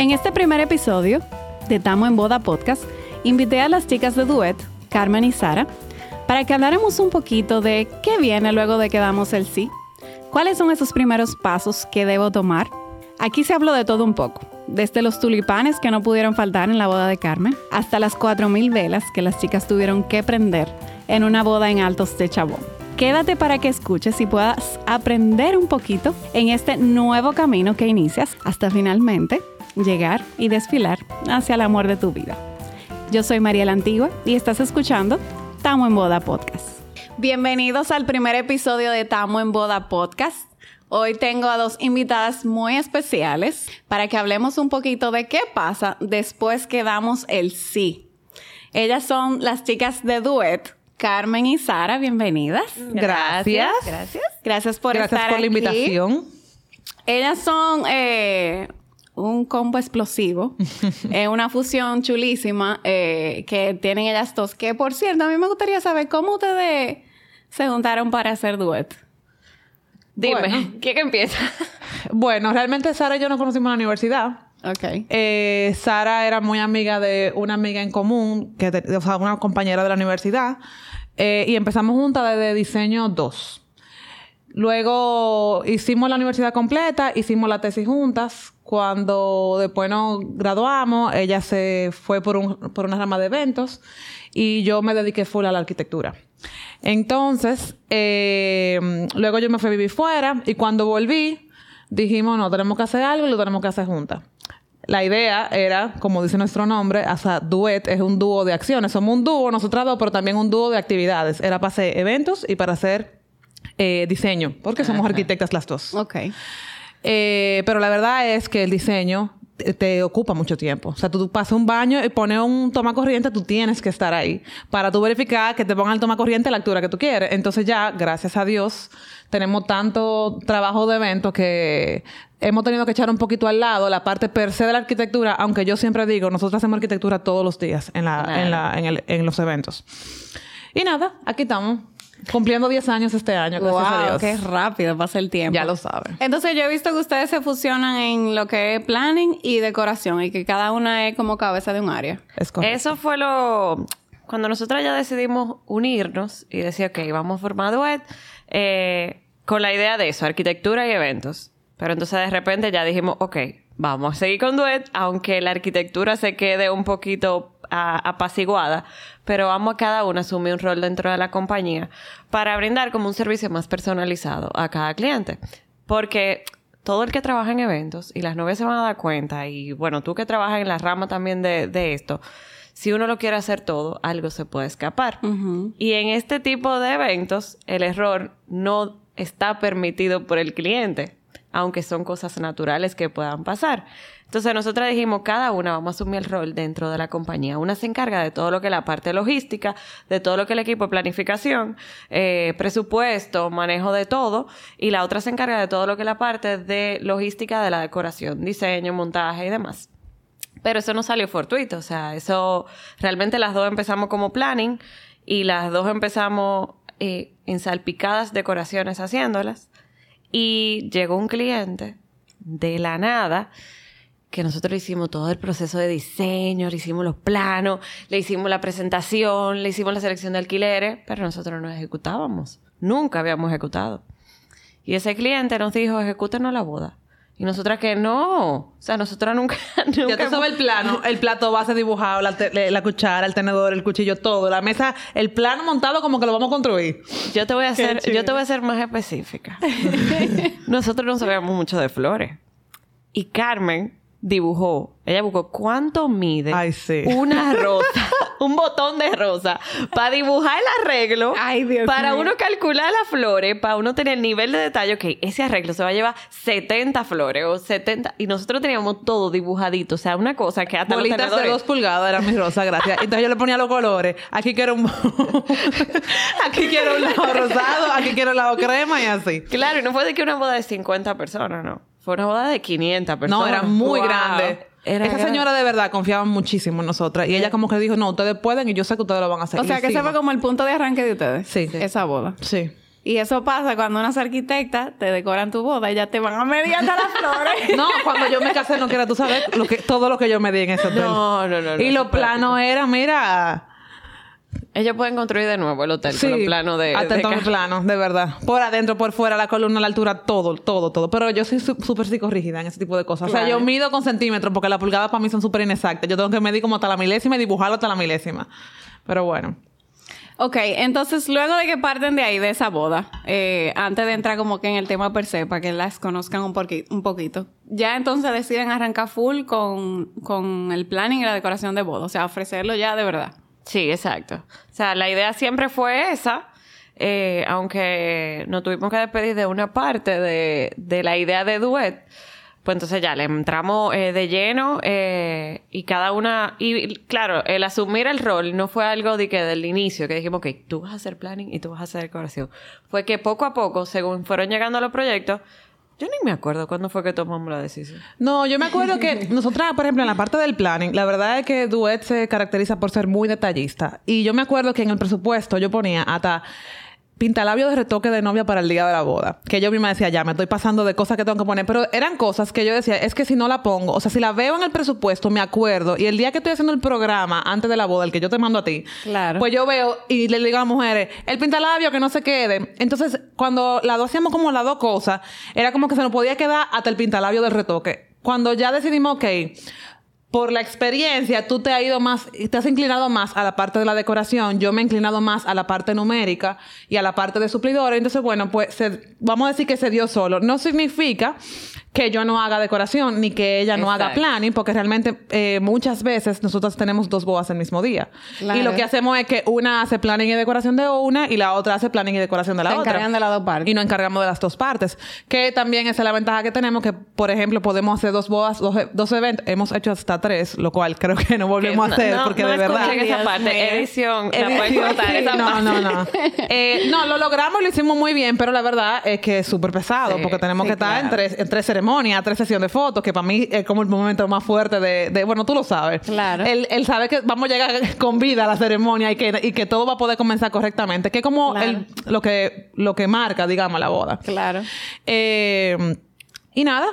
En este primer episodio de Tamo en Boda Podcast, invité a las chicas de Duet, Carmen y Sara, para que habláramos un poquito de qué viene luego de que damos el sí, cuáles son esos primeros pasos que debo tomar. Aquí se habló de todo un poco, desde los tulipanes que no pudieron faltar en la boda de Carmen, hasta las 4.000 velas que las chicas tuvieron que prender en una boda en Altos de Chabón. Quédate para que escuches y puedas aprender un poquito en este nuevo camino que inicias hasta finalmente llegar y desfilar hacia el amor de tu vida. Yo soy María la Antigua y estás escuchando Tamo en Boda Podcast. Bienvenidos al primer episodio de Tamo en Boda Podcast. Hoy tengo a dos invitadas muy especiales para que hablemos un poquito de qué pasa después que damos el sí. Ellas son las chicas de Duet, Carmen y Sara, bienvenidas. Gracias. Gracias. Gracias por Gracias estar por la invitación. Ellas son eh, un combo explosivo, eh, una fusión chulísima eh, que tienen ellas dos. Que por cierto, a mí me gustaría saber cómo ustedes se juntaron para hacer duet. Dime, Bueno. ¿quién empieza? Bueno, realmente Sara y yo nos conocimos en la universidad. Ok. Eh, Sara era muy amiga de una amiga en común, que te- o sea, una compañera de la universidad, eh, y empezamos juntas desde diseño 2. Luego hicimos la universidad completa, hicimos la tesis juntas. Cuando después nos graduamos, ella se fue por, un- por una rama de eventos y yo me dediqué full a la arquitectura. Entonces, eh, luego yo me fui a vivir fuera y cuando volví, dijimos, no, tenemos que hacer algo y lo tenemos que hacer juntas. La idea era, como dice nuestro nombre, hasta duet es un dúo de acciones. Somos un dúo, nosotras dos, pero también un dúo de actividades. Era para hacer eventos y para hacer eh, diseño, porque somos arquitectas las dos. Ok. Eh, pero la verdad es que el diseño te, te ocupa mucho tiempo. O sea, tú, pasas un baño y pones un toma corriente, tú tienes que estar ahí para tú verificar que te pongan el toma corriente a la altura que tú quieres. Entonces ya, gracias a Dios, tenemos tanto trabajo de evento que hemos tenido que echar un poquito al lado la parte per se de la arquitectura, aunque yo siempre digo, nosotros hacemos arquitectura todos los días en, la, en, la, en, el- en los eventos. Y nada, aquí estamos. Cumpliendo 10 años este año, gracias a Wow, Dios. qué rápido pasa el tiempo. Ya lo saben. Entonces yo he visto que ustedes se fusionan en lo que es planning y decoración y que cada una es como cabeza de un área. Es correcto. Eso fue lo... Cuando nosotros ya decidimos unirnos y decir, ok, vamos a formar duet, eh, con la idea de eso, arquitectura y eventos. Pero entonces de repente ya dijimos, ok, vamos a seguir con duet, aunque la arquitectura se quede un poquito a- apaciguada, pero vamos a cada uno a asumir un rol dentro de la compañía para brindar como un servicio más personalizado a cada cliente. Porque todo el que trabaja en eventos, y las novias se van a dar cuenta, y bueno, tú que trabajas en la rama también de, de esto, si uno lo quiere hacer todo, algo se puede escapar. Y en este tipo de eventos, el error no está permitido por el cliente, aunque son cosas naturales que puedan pasar. Entonces nosotros dijimos, cada una vamos a asumir el rol dentro de la compañía. Una se encarga de todo lo que es la parte logística, de todo lo que es el equipo de planificación, eh, presupuesto, manejo de todo, y la otra se encarga de todo lo que es la parte de logística de la decoración, diseño, montaje y demás. Pero eso no salió fortuito, o sea, eso realmente las dos empezamos como planning y las dos empezamos eh, en salpicadas decoraciones haciéndolas. Y llegó un cliente de la nada que nosotros hicimos todo el proceso de diseño, le hicimos los planos, le hicimos la presentación, le hicimos la selección de alquileres, pero nosotros no ejecutábamos. Nunca habíamos ejecutado. Y ese cliente nos dijo, ejecútenos la boda. Y nosotras que no. O sea, nosotras nunca... Ya nunca tú sabes el plano, el plato base dibujado, la, te- la cuchara, el tenedor, el cuchillo, todo. La mesa, el plano montado como que lo vamos a construir. Yo te voy a hacer, yo te voy a ser más específica. Nosotros no sabíamos mucho de flores. Y Carmen dibujó, ella buscó cuánto mide Ay, sí. una rosa, un botón de rosa, para dibujar el arreglo, Ay, Dios para uno calcular las flores, para uno tener el nivel de detalle, que ese arreglo se va a llevar 70 flores o 70, y nosotros teníamos todo dibujadito, o sea, una cosa que hasta los Bolitas de tenedores- dos pulgadas era mi rosa, gracias. Entonces yo le ponía los colores. Aquí quiero un... aquí quiero un lado rosado, aquí quiero un lado crema y así. Claro, y no fue de que una boda de 50 personas, no. Fue una boda de 500 personas. No, era muy Wow. grande. Era Esa señora de verdad confiaba muchísimo en nosotras. Y ella como que dijo, no, ustedes pueden y yo sé que ustedes lo van a hacer. O sea, que ese fue como el punto de arranque de ustedes. Sí. Esa boda. Sí. Y eso pasa cuando unas arquitectas te decoran tu boda y ya te van a medir hasta las flores. No, cuando yo me casé no quiero tú sabes lo que, todo lo que yo me di en ese hotel. No, no, no. no, y eso los planos eran, mira... Ellos pueden construir de nuevo el hotel con los planos de... hasta de todo ca- planos, de verdad. Por adentro, por fuera, la columna, la altura, todo, todo, todo. Pero yo soy súper psicorrígida en ese tipo de cosas. O sea, yo mido con centímetros porque las pulgadas para mí son súper inexactas. Yo tengo que medir como hasta la milésima y dibujarlo hasta la milésima. Pero bueno. Ok, entonces luego de que parten de ahí, de esa boda, eh, antes de entrar como que en el tema per se, para que las conozcan un poquito, ya entonces deciden arrancar full con, con el planning y la decoración de boda, o sea, ofrecerlo ya de verdad. Sí, exacto. O sea, la idea siempre fue esa, eh, aunque nos tuvimos que despedir de una parte de, de la idea de duet. Pues entonces ya le entramos eh, de lleno eh, y cada una... Y claro, el asumir el rol no fue algo de que del inicio, que dijimos, ok, tú vas a hacer planning y tú vas a hacer decoración. Fue que poco a poco, según fueron llegando los proyectos, yo ni me acuerdo cuándo fue que tomamos la decisión. No, yo me acuerdo que nosotras, por ejemplo, en la parte del planning, la verdad es que Duet se caracteriza por ser muy detallista. Y yo me acuerdo que en el presupuesto yo ponía hasta pintalabio de retoque de novia para el día de la boda. Que yo misma decía, ya, me estoy pasando de cosas que tengo que poner. Pero eran cosas que yo decía, es que si no la pongo, o sea, si la veo en el presupuesto, me acuerdo. Y el día que estoy haciendo el programa, antes de la boda, el que yo te mando a ti, Claro. pues yo veo y le digo a las mujeres, el pintalabio que no se quede. Entonces, cuando las dos hacíamos como las dos cosas, era como que se nos podía quedar hasta el pintalabio del retoque. Cuando ya decidimos, ok, por la experiencia, tú te has ido más, te has inclinado más a la parte de la decoración, yo me he inclinado más a la parte numérica y a la parte de suplidores. Entonces, bueno, pues se- vamos a decir que se dio solo. No significa que yo no haga decoración ni que ella no haga planning, porque realmente eh, muchas veces nosotros tenemos dos bodas el mismo día. Claro. Y lo que hacemos es que una hace planning y decoración de una y la otra hace planning y decoración de la Se otra. encargan de las dos partes. Y nos encargamos de las dos partes. Que también esa es la ventaja que tenemos, que por ejemplo podemos hacer dos bodas, dos, dos eventos. Hemos hecho hasta tres, lo cual creo que no volvemos Que a hacer no- porque no de verdad... esa Dios parte. mío. Edición. La pueden Edición, cortar sí, esa no, parte. no, no. Eh, no, lo logramos y lo hicimos muy bien, pero la verdad es que es súper pesado Sí, porque tenemos sí, que estar en, claro. tres, en tres ceremonias, tres sesiones de fotos, que para mí es como el momento más fuerte de, de- bueno, tú lo sabes. Claro. Él, él sabe que vamos a llegar con vida a la ceremonia y que, y que todo va a poder comenzar correctamente, que es como Claro. el- lo, que, lo que marca, digamos, la boda. Claro. Eh, y nada,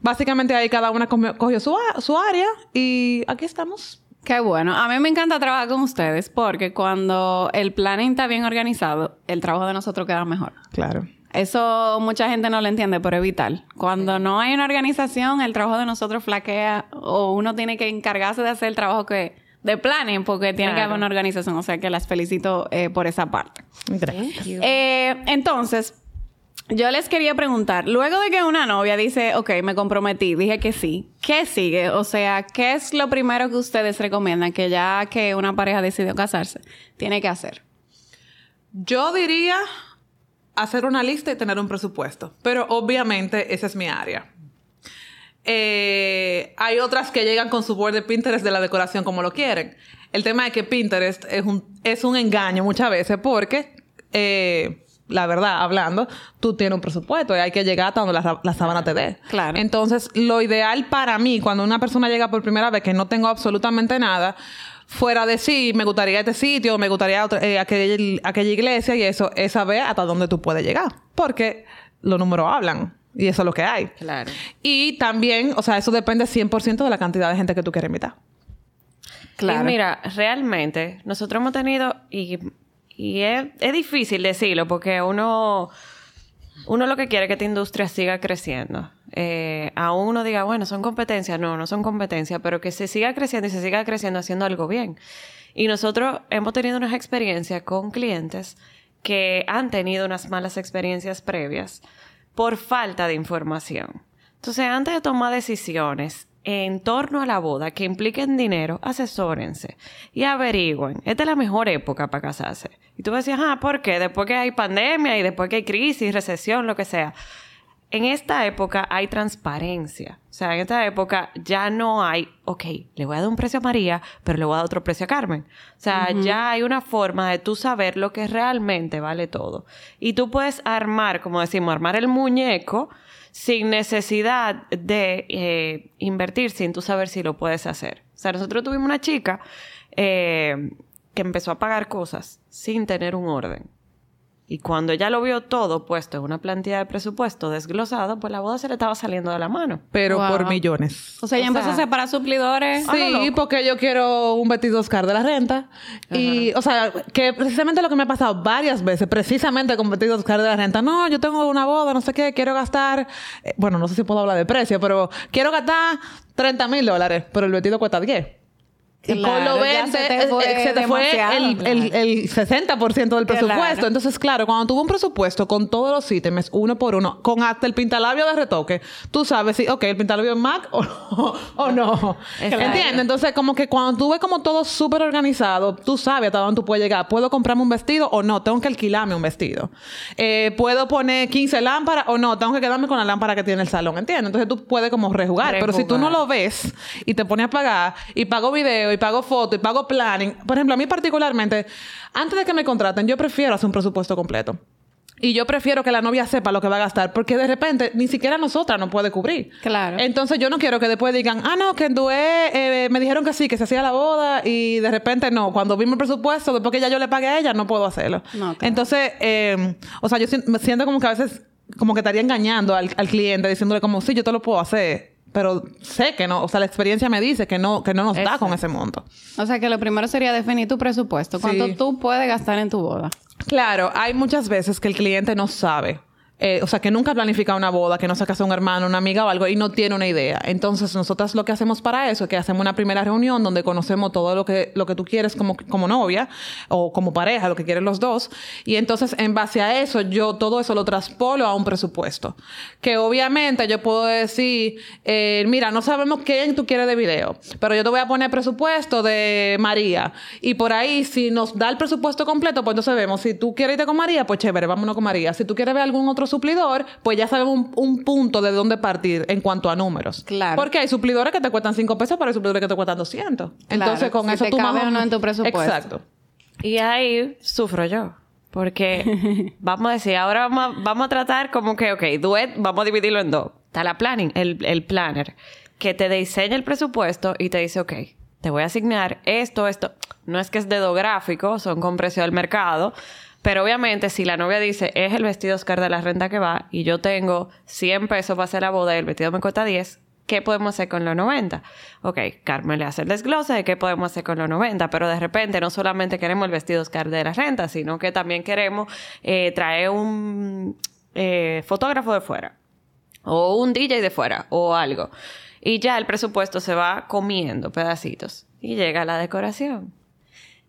básicamente ahí cada una cogió, su, su área y aquí estamos. Qué bueno. A mí me encanta trabajar con ustedes porque cuando el planning está bien organizado, el trabajo de nosotros queda mejor. Claro. Eso mucha gente no lo entiende, pero es vital. Cuando no hay una organización, el trabajo de nosotros flaquea o uno tiene que encargarse de hacer el trabajo que de planning porque tiene que haber una organización. O sea que las felicito eh, por esa parte. Gracias. Eh, entonces, yo les quería preguntar, luego de que una novia dice, ok, me comprometí, dije que sí, ¿qué sigue? O sea, ¿qué es lo primero que ustedes recomiendan que ya que una pareja decidió casarse, tiene que hacer? Yo diría hacer una lista y tener un presupuesto, pero obviamente esa es mi área. Eh, hay otras que llegan con su board de Pinterest de la decoración como lo quieren. El tema es que Pinterest es un, es un engaño muchas veces porque, eh, la verdad, hablando, tú tienes un presupuesto y hay que llegar hasta donde la, la sábana te dé. Claro. Entonces, lo ideal para mí, cuando una persona llega por primera vez que no tengo absolutamente nada, fuera de sí, me gustaría este sitio, me gustaría otra- eh, aquella, aquella iglesia y eso, es saber hasta dónde tú puedes llegar. Porque los números hablan y eso es lo que hay. Claro. Y también, o sea, eso depende 100% de la cantidad de gente que tú quieres invitar. Claro. Y mira, realmente, nosotros hemos tenido, y, y es, es difícil decirlo, porque uno, uno lo que quiere es que esta industria siga creciendo. Eh, aún uno diga, bueno, son competencias. No, no son competencias, pero que se siga creciendo y se siga creciendo haciendo algo bien. Y nosotros hemos tenido unas experiencias con clientes que han tenido unas malas experiencias previas por falta de información. Entonces, antes de tomar decisiones en torno a la boda que impliquen dinero, asesórense y averigüen. Esta es la mejor época para casarse. Y tú decías, ah, ¿por qué? Después que hay pandemia y después que hay crisis, recesión, lo que sea. En esta época hay transparencia. O sea, en esta época ya no hay, ok, le voy a dar un precio a María, pero le voy a dar otro precio a Carmen. O sea, ya hay una forma de tú saber lo que realmente vale todo. Y tú puedes armar, como decimos, armar el muñeco sin necesidad de eh, invertir, sin tú saber si lo puedes hacer. O sea, nosotros tuvimos una chica eh, que empezó a pagar cosas sin tener un orden. Y cuando ella lo vio todo puesto en una plantilla de presupuesto desglosado, pues la boda se le estaba saliendo de la mano. Pero Wow. por millones. O sea, ella O empezó sea, a separar suplidores. Sí, porque yo quiero un vestido Oscar de la renta. Y, o sea, que precisamente lo que me ha pasado varias veces, precisamente con vestido Oscar de la renta. No, yo tengo una boda, no sé qué, quiero gastar. eh, bueno, no sé si puedo hablar de precio, pero quiero gastar 30 mil dólares, pero el vestido cuesta 10. Y con lo 20, se te fue eh, se te fue demasiado, el, claro. el, el 60% del presupuesto. Claro. Entonces, claro, cuando tuvo un presupuesto con todos los ítems, uno por uno, con hasta el pintalabio de retoque, tú sabes si, ok, el pintalabio es MAC o no. O no. ¿Entiendes? Entonces, como que cuando tú ves como todo súper organizado, tú sabes hasta dónde tú puedes llegar. ¿Puedo comprarme un vestido o no? Tengo que alquilarme un vestido. Eh, ¿Puedo poner 15 lámparas o no? Tengo que quedarme con la lámpara que tiene el salón. ¿Entiendes? Entonces, tú puedes como rejugar. Pero si tú no Rejugar. lo ves y te pones a pagar y pago video y pago foto y pago planning. Por ejemplo, a mí particularmente, antes de que me contraten, yo prefiero hacer un presupuesto completo. Y yo prefiero que la novia sepa lo que va a gastar, porque de repente ni siquiera nosotras nos puede cubrir. Claro. Entonces yo no quiero que después digan, ah, no, que en Dué eh, me dijeron que sí, que se hacía la boda, y de repente no. Cuando vimos el presupuesto, después que ya yo le pagué a ella, no puedo hacerlo. No, claro. Entonces, eh, o sea, yo si- me siento como que a veces, como que estaría engañando al, al cliente, diciéndole como, sí, yo te lo puedo hacer. Pero sé que no, o sea, la experiencia me dice que no, que no nos da con ese monto. O sea, que lo primero sería definir tu presupuesto. ¿Cuánto Sí. tú puedes gastar en tu boda? Claro, hay muchas veces que el cliente no sabe. Eh, o sea, que nunca ha planificado una boda, que no se casa un hermano, una amiga o algo y no tiene una idea. Entonces, nosotras lo que hacemos para eso es que hacemos una primera reunión donde conocemos todo lo que, lo que tú quieres como, como novia o como pareja, lo que quieren los dos. Y entonces, en base a eso, yo todo eso lo traspolo a un presupuesto. Que obviamente yo puedo decir, eh, mira, no sabemos quién tú quieres de video, pero yo te voy a poner presupuesto de María. Y por ahí, si nos da el presupuesto completo, pues entonces vemos, si tú quieres irte con María, pues chévere, vámonos con María. Si tú quieres ver algún otro suplidor, pues ya sabemos un, un punto de dónde partir en cuanto a números. Claro. Porque hay suplidores que te cuestan 5 pesos, pero hay suplidores que te cuestan 200. Entonces, con si eso te tú cabe más o no en tu presupuesto. Exacto. Y ahí sufro yo. Porque vamos a decir, ahora vamos a, vamos a tratar como que, ok, duet, vamos a dividirlo en dos. Está la planning, el, el planner, que te diseña el presupuesto y te dice, ok, te voy a asignar esto, esto. No es que es dedo gráfico, son con precio del mercado. Pero obviamente, si la novia dice, es el vestido Oscar de la renta que va y yo tengo 100 pesos para hacer la boda y el vestido me cuesta 10, ¿qué podemos hacer con los 90? Ok, Carmen le hace el desglose de qué podemos hacer con los 90, pero de repente no solamente queremos el vestido Oscar de la renta, sino que también queremos eh, traer un eh, fotógrafo de fuera o un DJ de fuera o algo. Y ya el presupuesto se va comiendo pedacitos y llega la decoración.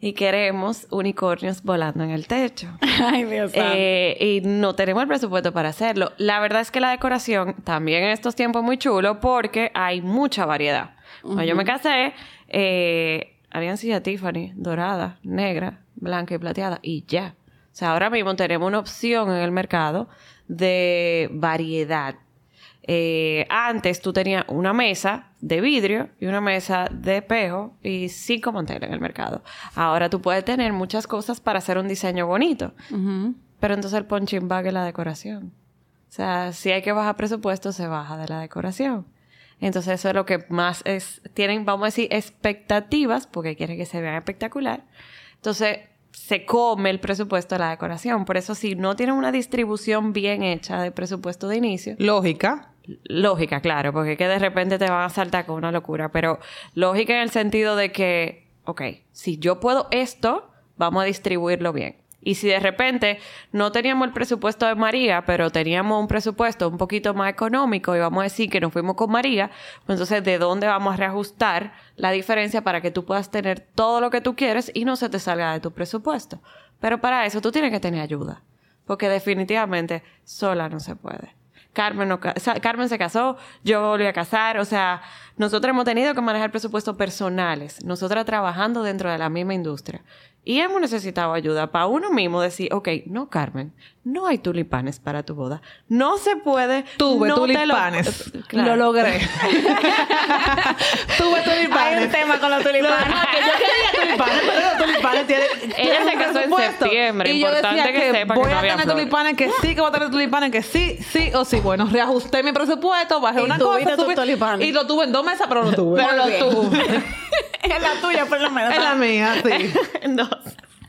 Y queremos unicornios volando en el techo. Ay, Dios. Eh, y no tenemos el presupuesto para hacerlo. La verdad es que la decoración también en estos tiempos es muy chulo porque hay mucha variedad. Cuando yo me casé, eh, habían silla Tiffany, dorada, negra, blanca y plateada, y ya. O sea, ahora mismo tenemos una opción en el mercado de variedad. Eh, antes tú tenías una mesa de vidrio y una mesa de espejo y cinco manteles en el mercado. Ahora tú puedes tener muchas cosas para hacer un diseño bonito. Pero entonces el punching bag es la decoración. O sea, si hay que bajar presupuesto, se baja de la decoración. Entonces eso es lo que más es, tienen, vamos a decir, expectativas, porque quieren que se vean espectacular. Entonces se come el presupuesto de la decoración. Por eso si no tienen una distribución bien hecha de presupuesto de inicio, Lógica. lógica, claro, porque es que de repente te van a saltar con una locura, pero lógica en el sentido de que, ok, si yo puedo esto, vamos a distribuirlo bien. Y si de repente no teníamos el presupuesto de María, pero teníamos un presupuesto un poquito más económico y vamos a decir que nos fuimos con María, pues entonces de dónde vamos a reajustar la diferencia para que tú puedas tener todo lo que tú quieres y no se te salga de tu presupuesto. Pero para eso tú tienes que tener ayuda, porque definitivamente sola no se puede. Carmen, no Carmen se casó, yo volví a casar, o sea, nosotros hemos tenido que manejar presupuestos personales, nosotras trabajando dentro de la misma industria. Y hemos necesitado ayuda para uno mismo decir, ok, no, Carmen, no hay tulipanes para tu boda. No se puede. Tuve no te lo- tulipanes. Claro. Lo logré. Tuve tulipanes. Hay un tema con los tulipanes. No, no, que yo quería tulipanes, pero los tulipanes tienen. Ella se casó en septiembre, Y yo importante decía que que, sepa que voy no a tener flores. tulipanes, que sí, que voy a tener tulipanes, que sí, sí o sí. Bueno, reajusté mi presupuesto, bajé Y una cosa, subí- tulipanes. y lo tuve en dos mesas, pero lo tuve. Pero lo tuve. es la tuya, por lo menos. Es la mía, sí. Dos.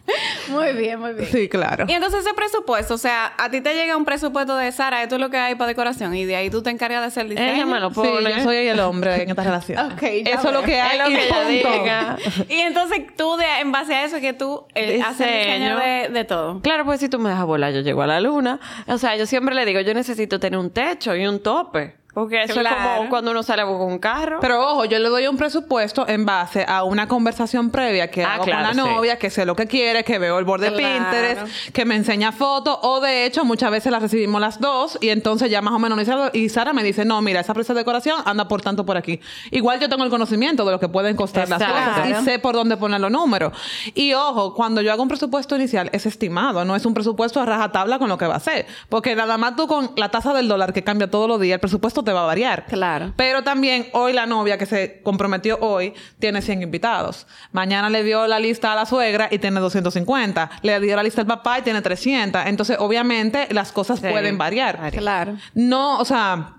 Muy bien, muy bien. Sí, claro. Y entonces ese presupuesto, o sea, a ti te llega un presupuesto de Sara, esto es lo que hay para decoración y de ahí tú te encargas de hacer el diseño. Ella me lo Sí, pone. yo soy el hombre en esta relación. Ok, ya Eso es lo que hay Es lo y que ella diga. Y entonces tú, de, en base a eso, que tú eh, haces el diseño Diseño. de, de todo. Claro, pues si tú me dejas volar, yo llego a la luna. O sea, yo siempre le digo, yo necesito tener un techo y un tope. Porque eso es como cuando uno sale a buscar un carro. Pero ojo, yo le doy un presupuesto en base a una conversación previa que Ah, hago claro, con la sí. novia, que sé lo que quiere, que veo el borde Claro. Pinterest, que me enseña fotos, o de hecho muchas veces las recibimos las dos y entonces ya más o menos y Sara me dice, no, mira, esa presa de decoración anda por tanto por aquí. Igual yo tengo el conocimiento de lo que pueden costar las cosas y sé por dónde poner los números. Y ojo, cuando yo hago un presupuesto inicial es estimado, no es un presupuesto a rajatabla con lo que va a ser. Porque nada más tú con la tasa del dólar que cambia todos los días, el presupuesto te va a variar. Claro. Pero también hoy la novia que se comprometió hoy tiene 100 invitados. Mañana le dio la lista a la suegra y tiene 250. Le dio la lista al papá y tiene 300. Entonces, obviamente, las cosas Sí. pueden variar. Claro. No, o sea,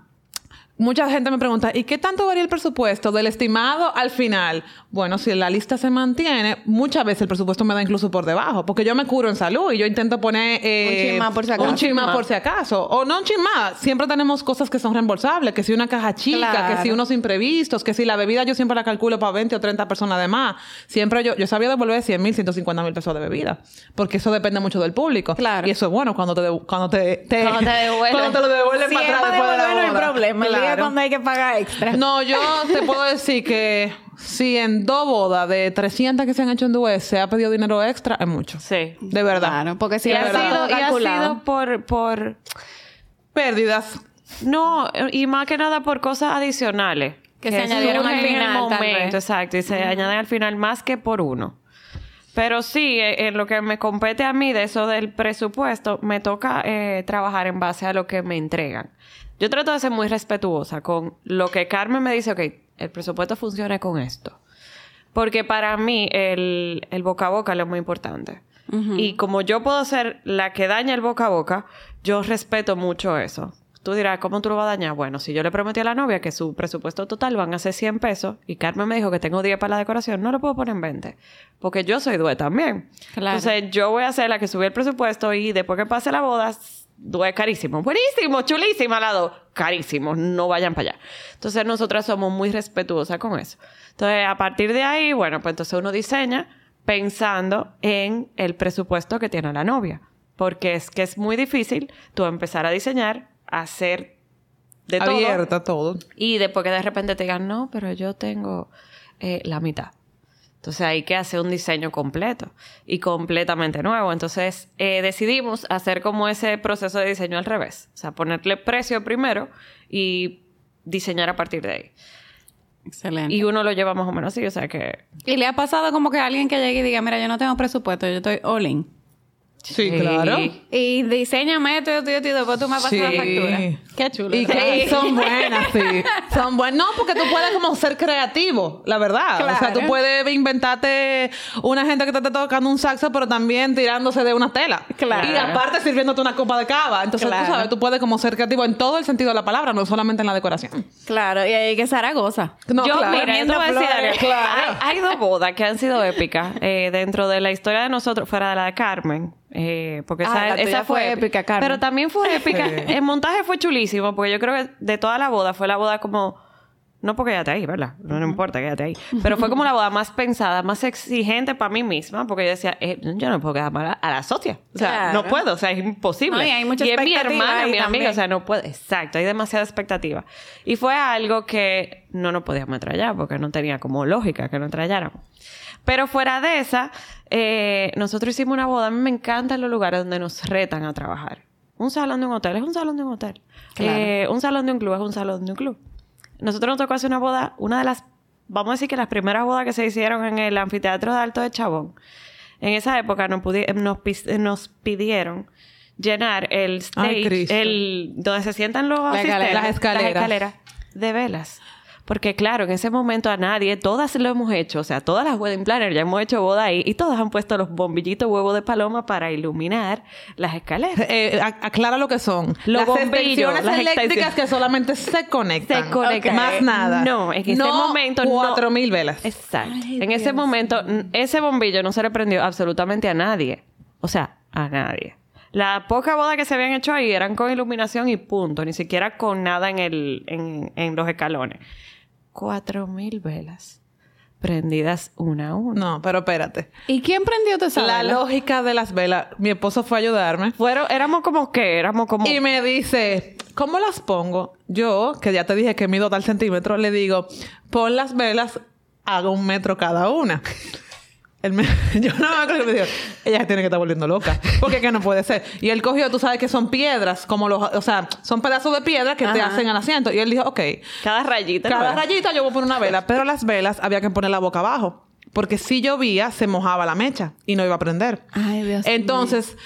mucha gente me pregunta, ¿y qué tanto varía el presupuesto del estimado al final? Bueno, si la lista se mantiene, muchas veces el presupuesto me da incluso por debajo, porque yo me curo en salud y yo intento poner eh, Un chin más por si acaso. Un chin más Más. por si acaso. O no un chin más. Siempre tenemos cosas que son reembolsables, que si una caja chica, Claro. que si unos imprevistos, que si la bebida yo siempre la calculo para 20 o 30 personas de más. Siempre yo, yo sabía devolver 100 mil, 150 mil pesos de bebida, porque eso depende mucho del público. Claro. Y eso es bueno cuando te, cuando te, te- Cuando te devuelven. cuando te lo devuelven para atrás después de la devolver, no hay boda. problema. El día Claro. Cuando hay que pagar extra. No, yo te puedo decir que si en dos bodas de 300 que se han hecho en Duet se ha pedido dinero extra, es mucho. Sí. De verdad. Claro, porque si Y ha, verdad. sido, y ha calculado. sido por, por... Pérdidas. No, y más que nada por cosas adicionales. Que se añadieron al en el final, momento, exacto. Y se añaden al final más que por uno. Pero sí, eh, en lo que me compete a mí de eso del presupuesto, me toca eh, trabajar en base a lo que me entregan. Yo trato de ser muy respetuosa con lo que Carmen me dice, ok, el presupuesto funciona con esto. Porque para mí el, el boca a boca es muy importante. Y como yo puedo ser la que daña el boca a boca, yo respeto mucho eso. Tú dirás, ¿cómo tú lo vas a dañar? Bueno, si yo le prometí a la novia que su presupuesto total van a ser 100 pesos y Carmen me dijo que tengo 10 para la decoración, no lo puedo poner en 20. Porque yo soy due también. Claro. Entonces yo voy a ser la que sube el presupuesto y después que pase la boda, due carísimo. Buenísimo, chulísima la dos. Carísimo, no vayan para allá. Entonces nosotras somos muy respetuosas con eso. Entonces a partir de ahí, bueno, pues entonces uno diseña pensando en el presupuesto que tiene la novia. Porque es que es muy difícil tú empezar a diseñar, hacer de todo. Abierta todo. Y después que de repente te digan, no, pero yo tengo eh, la mitad. Entonces hay que hacer un diseño completo y completamente nuevo. Entonces eh, decidimos hacer como ese proceso de diseño al revés. O sea, ponerle precio primero y diseñar a partir de ahí. Excelente. Y uno lo lleva más o menos así, o sea que... ¿Y le ha pasado como que alguien que llegue y diga, mira, yo no tengo presupuesto, yo estoy all in? Sí, claro. Y diseñame esto, esto, esto, y después tú me pasas la factura. Qué chulo. Y que son buenas, sí. Son buenas. No, porque tú puedes como ser creativo, la verdad. O sea, tú puedes inventarte una gente que te esté tocando un saxo, pero también tirándose de una tela. Claro. Y aparte sirviéndote una copa de cava. Entonces, Claro. tú sabes, tú puedes como ser creativo en todo el sentido de la palabra, no solamente en la decoración. Claro, y ahí que Zaragoza. No, yo, claro. mira, yo voy a decir. Hay, hay dos bodas que han sido épicas eh, dentro de la historia de nosotros, fuera de la de Carmen. Eh, porque Ah, esa, la tuya esa fue épica, Carmen. Pero también fue épica. El montaje fue chulísimo, porque yo creo que de toda la boda fue la boda como. No porque quédate ahí, ¿verdad? No, no importa, quédate ahí. Pero fue como la boda más pensada, más exigente para mí misma, porque yo decía, eh, yo no puedo quedar mal a, a la socia. O sea, Claro. no puedo, o sea, es imposible. Hay mucha y es mi hermana, mi amiga, o sea, no puede. Exacto, hay demasiada expectativa. Y fue algo que no nos podíamos entrellar porque no tenía como lógica que nos entrelláramos. Pero fuera de esa, eh, nosotros hicimos una boda. A mí me encantan los lugares donde nos retan a trabajar. Un salón de un hotel es un salón de un hotel. Claro. Eh, un salón de un club es un salón de un club. Nosotros nos tocó hacer una boda, una de las, vamos a decir que las primeras bodas que se hicieron en el anfiteatro de Alto de Chabón. En esa época nos, pidieron llenar el stage, el donde se sientan los La asistentes, las escaleras de velas. Porque claro, en ese momento a nadie, todas lo hemos hecho, o sea, todas las wedding planners ya hemos hecho boda ahí y todas han puesto los bombillitos huevos de paloma para iluminar las escaleras. Eh, a- aclara lo que son. Los las bombillos, las eléctricas que solamente se conectan. Se conectan. Más nada. No, en ese No momento no. cuatro mil velas. Exacto. en ese momento, ese bombillo no se le prendió absolutamente a nadie. O sea, a nadie. La poca boda que se habían hecho ahí eran con iluminación y punto, ni siquiera con nada en, el, en, en los escalones. Cuatro mil velas prendidas una a una. No, pero espérate. ¿Y quién prendió esa La vela? lógica de las velas, mi esposo fue a ayudarme. Fueron, éramos como que, éramos como... Y me dice, ¿cómo las pongo? Yo, que ya te dije que mido tal centímetro, le digo, pon las velas a un metro cada una. Él me- yo no me acuerdo que me dijo, ella tiene que estar volviendo loca. Porque que no puede ser. Y él cogió, tú sabes que son piedras, como los, o sea, son pedazos de piedra que te hacen al asiento. Y él dijo, ok, Cada rayita. cada ¿no? rayita yo voy a poner una vela. Pero las velas había que poner la boca abajo. Porque si llovía, se mojaba la mecha y no iba a prender. Ay, Dios Entonces,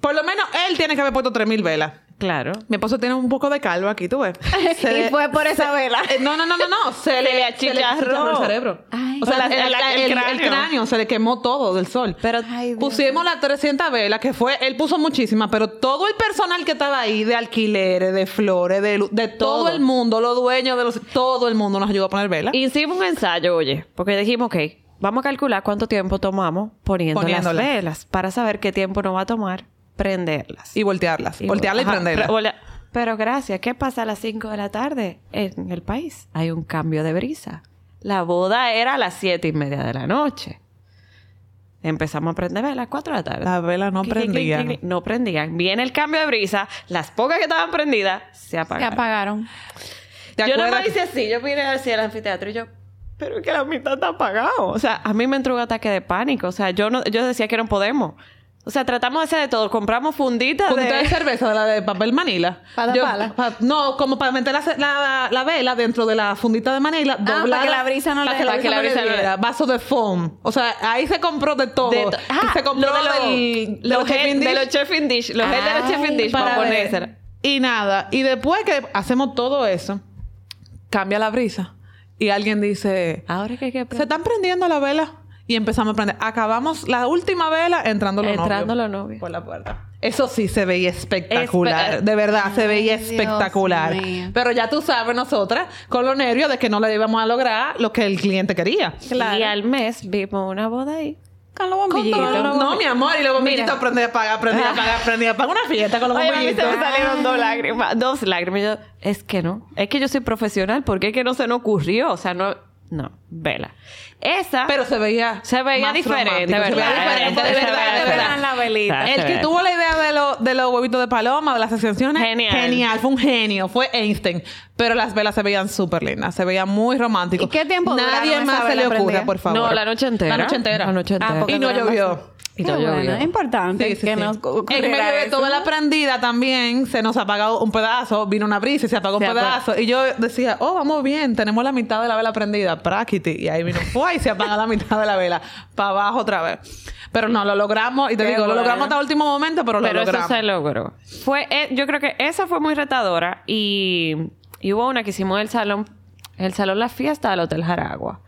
por lo menos él tiene que haber puesto 3.000 velas. Claro. Mi esposo tiene un poco de calvo aquí, tú ves. Y fue por esa vela. No, no, no, no, no. Se, le, le achicharró el cerebro. Ay. o sea, La- el, el- la- el el- el cráneo. se le quemó todo del sol. Pero Ay. Pusimos las 300 velas, que fue, él puso muchísimas, pero todo el personal que estaba ahí, de alquileres, de flores, de, de todo. Todo. el mundo, los dueños de los... Todo el mundo nos ayudó a poner velas. hicimos un ensayo, oye, porque dijimos, ok, vamos a calcular cuánto tiempo tomamos poniendo las velas para saber qué tiempo nos va a tomar prenderlas. Y voltearlas. Y voltearlas y prenderlas. Pero, volea- pero gracias, ¿qué pasa a las 5 de la tarde en el país? Hay un cambio de brisa. La boda era a las siete y media de la noche. Empezamos a prender velas a las 4 de la tarde. Las velas no Clic, clic, clic, prendían. clic. No prendían. Viene el cambio de brisa. Las pocas que estaban prendidas se Se apagaron. apagaron. ¿Te Yo no me hice así. Yo vine hacia el anfiteatro y yo... Pero es que la mitad está apagado. O sea, a mí me entró un ataque de pánico. O sea, yo no, yo decía que no podemos. O sea, tratamos de hacer de todo. Compramos funditas Fundita de de... cerveza, de la de papel manila. ¿Para Yo- pa- no, como para meter la, la- la vela dentro de la fundita de manila. Ah, para que la brisa no para le- que la para brisa, que la brisa no le-. Vaso de foam. O sea, ahí se compró de todo. de to- Y se compró lo de los, de de dish los de los chefing dish para, para ver. ponérsela. Y nada. Y después que hacemos todo eso, cambia la brisa. Y alguien dice... Ahora que hay que Se están prendiendo la vela. Y empezamos a prender. Acabamos la última vela entrando los Entrando novios. los novios. Por la puerta. Eso sí se veía espectacular. Espe- de verdad, se veía Dios espectacular. mío. Pero ya tú sabes, nosotras, con los nervios de que no le íbamos a lograr lo que el cliente quería. Y al mes vimos una boda ahí. Con los Con bombillitos. no, mi amor, y los bombillitos aprendí a apagar, aprendí a apagar, aprendí a apagar. Una fiesta con los Oye, a mí se bombillitos. me salieron dos lágrimas. Dos lágrimas. Y Yo, es que no. Es que yo soy profesional. ¿Por qué es que no se nos ocurrió? O sea, no... No. Vela. Esa... Pero se veía Se veía más diferente, se veía ¿verdad? diferente, de verdad, de verdad. la velita. El que tuvo la idea de, lo- de los huevitos de paloma, de las ascensiones, Genial. genial, fue un genio, fue Einstein. Pero las velas se veían súper lindas, se veían muy románticos. ¿Y qué tiempo Nadie más se le prendida? por favor. No, la noche entera. La noche entera. La noche entera. Ah, Y no llovió. Y Qué no llovió. bueno. Es importante Sí, sí, que sí. nos En medio de eso. toda la prendida también se nos apagó un pedazo, vino una brisa y se apagó Se un apagó. pedazo. Y yo decía, oh, vamos bien, tenemos la mitad de la vela prendida, prácti. Y ahí vino, ¡fue! y se apaga la mitad de la vela, para abajo otra vez. Pero no, lo logramos, y te Qué digo, lo logramos hasta el último momento, pero lo Pero eso logramos. se logró. Fue, eh, yo creo que esa fue muy retadora y, y hubo una que hicimos el salón, el salón La Fiesta del Hotel Jaragua.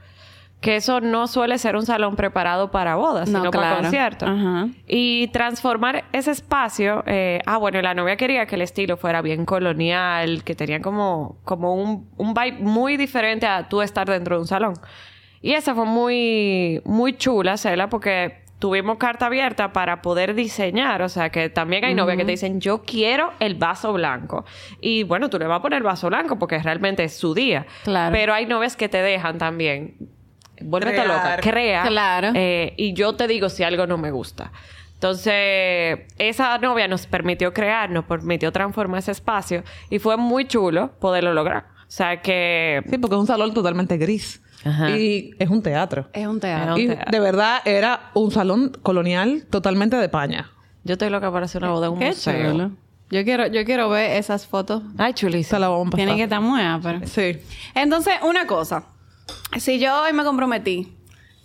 Que eso no suele ser un salón preparado para bodas, No, sino para conciertos. Y transformar ese espacio... eh, ah, bueno, la novia quería que el estilo fuera bien colonial, que tenía como, como un, un vibe muy diferente a tú estar dentro de un salón. Y esa fue muy, muy chula hacerla porque tuvimos carta abierta para poder diseñar. O sea, que también hay novias que te dicen, yo quiero el vaso blanco. Y bueno, tú le vas a poner el vaso blanco porque realmente es su día. Claro. Pero hay novias que te dejan también. Vuélvete Crear. loca. Crea. Claro. Eh, y yo te digo si algo no me gusta. Entonces, esa novia nos permitió crear, nos permitió transformar ese espacio y fue muy chulo poderlo lograr. O sea que... Sí, porque es un salón totalmente gris. Ajá. Y es un teatro. Es un teatro. Y de verdad era un salón colonial totalmente de paña. Yo estoy loca para hacer una boda en un Qué museo. chulo. Yo quiero, yo quiero ver esas fotos. Ay, chulísimo. Se la vamos a pasar. Tienen que estar muy pero Sí. Entonces, una cosa. Si yo hoy me comprometí,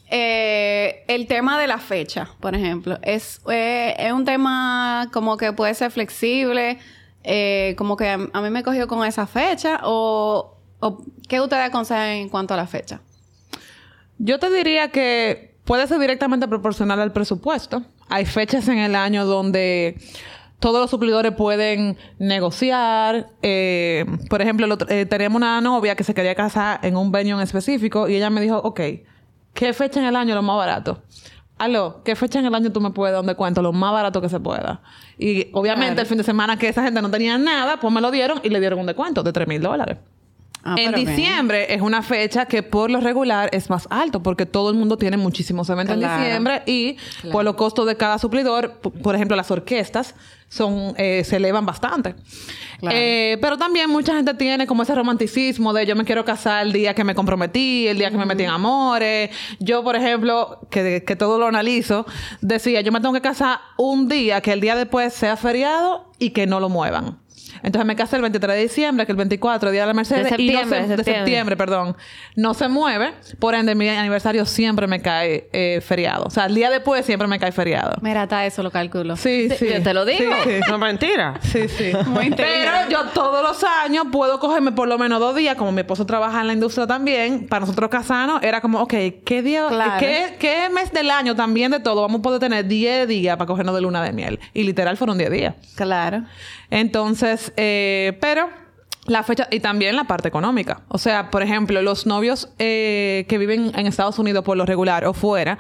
eh, el tema de la fecha, por ejemplo, es, eh, es un tema como que puede ser flexible, eh, como que a, a mí me cogió con esa fecha, o, o ¿qué ustedes aconsejan en cuanto a la fecha? Yo te diría que puede ser directamente proporcional al presupuesto. Hay fechas en el año donde todos los suplidores pueden negociar. Eh, por ejemplo, otro- eh, teníamos una novia que se quería casar en un venue en específico y ella me dijo, ok, ¿qué fecha en el año es lo más barato? aló, ¿qué fecha en el año tú me puedes dar un descuento? Lo más barato que se pueda. Y obviamente el fin de semana que esa gente no tenía nada, pues me lo dieron y le dieron un descuento de 3 mil dólares. Ah, en bien. diciembre es una fecha que por lo regular es más alto porque todo el mundo tiene muchísimos eventos Claro. en diciembre y por los costos de cada suplidor, por ejemplo, las orquestas son eh, se elevan bastante. Claro. Eh, pero también mucha gente tiene como ese romanticismo de yo me quiero casar el día que me comprometí, el día que me metí en amores. Yo, por ejemplo, que, que todo lo analizo, decía, yo me tengo que casar un día que el día después sea feriado y que no lo muevan. Entonces me casé el 23 de diciembre, que el 24, Día de la Mercedes, De y no septiembre, se- de de septiembre. septiembre, perdón, no se mueve. Por ende, mi aniversario siempre me cae eh, feriado. O sea, el día después siempre me cae feriado. Mira, hasta eso lo calculo. Sí, sí. Yo te lo digo. Sí, sí. No es mentira. Sí, sí. Muy. Pero yo todos los años puedo cogerme por lo menos dos días, como mi esposo trabaja en la industria también, para nosotros casarnos, era como, ok, ¿qué día, Claro. qué, qué mes del año también de todo vamos a poder tener 10 días para cogernos de luna de miel? Y literal fueron 10 días. Claro. Entonces, eh, pero la fecha y también la parte económica. O sea, por ejemplo, los novios eh, que viven en Estados Unidos por lo regular o fuera,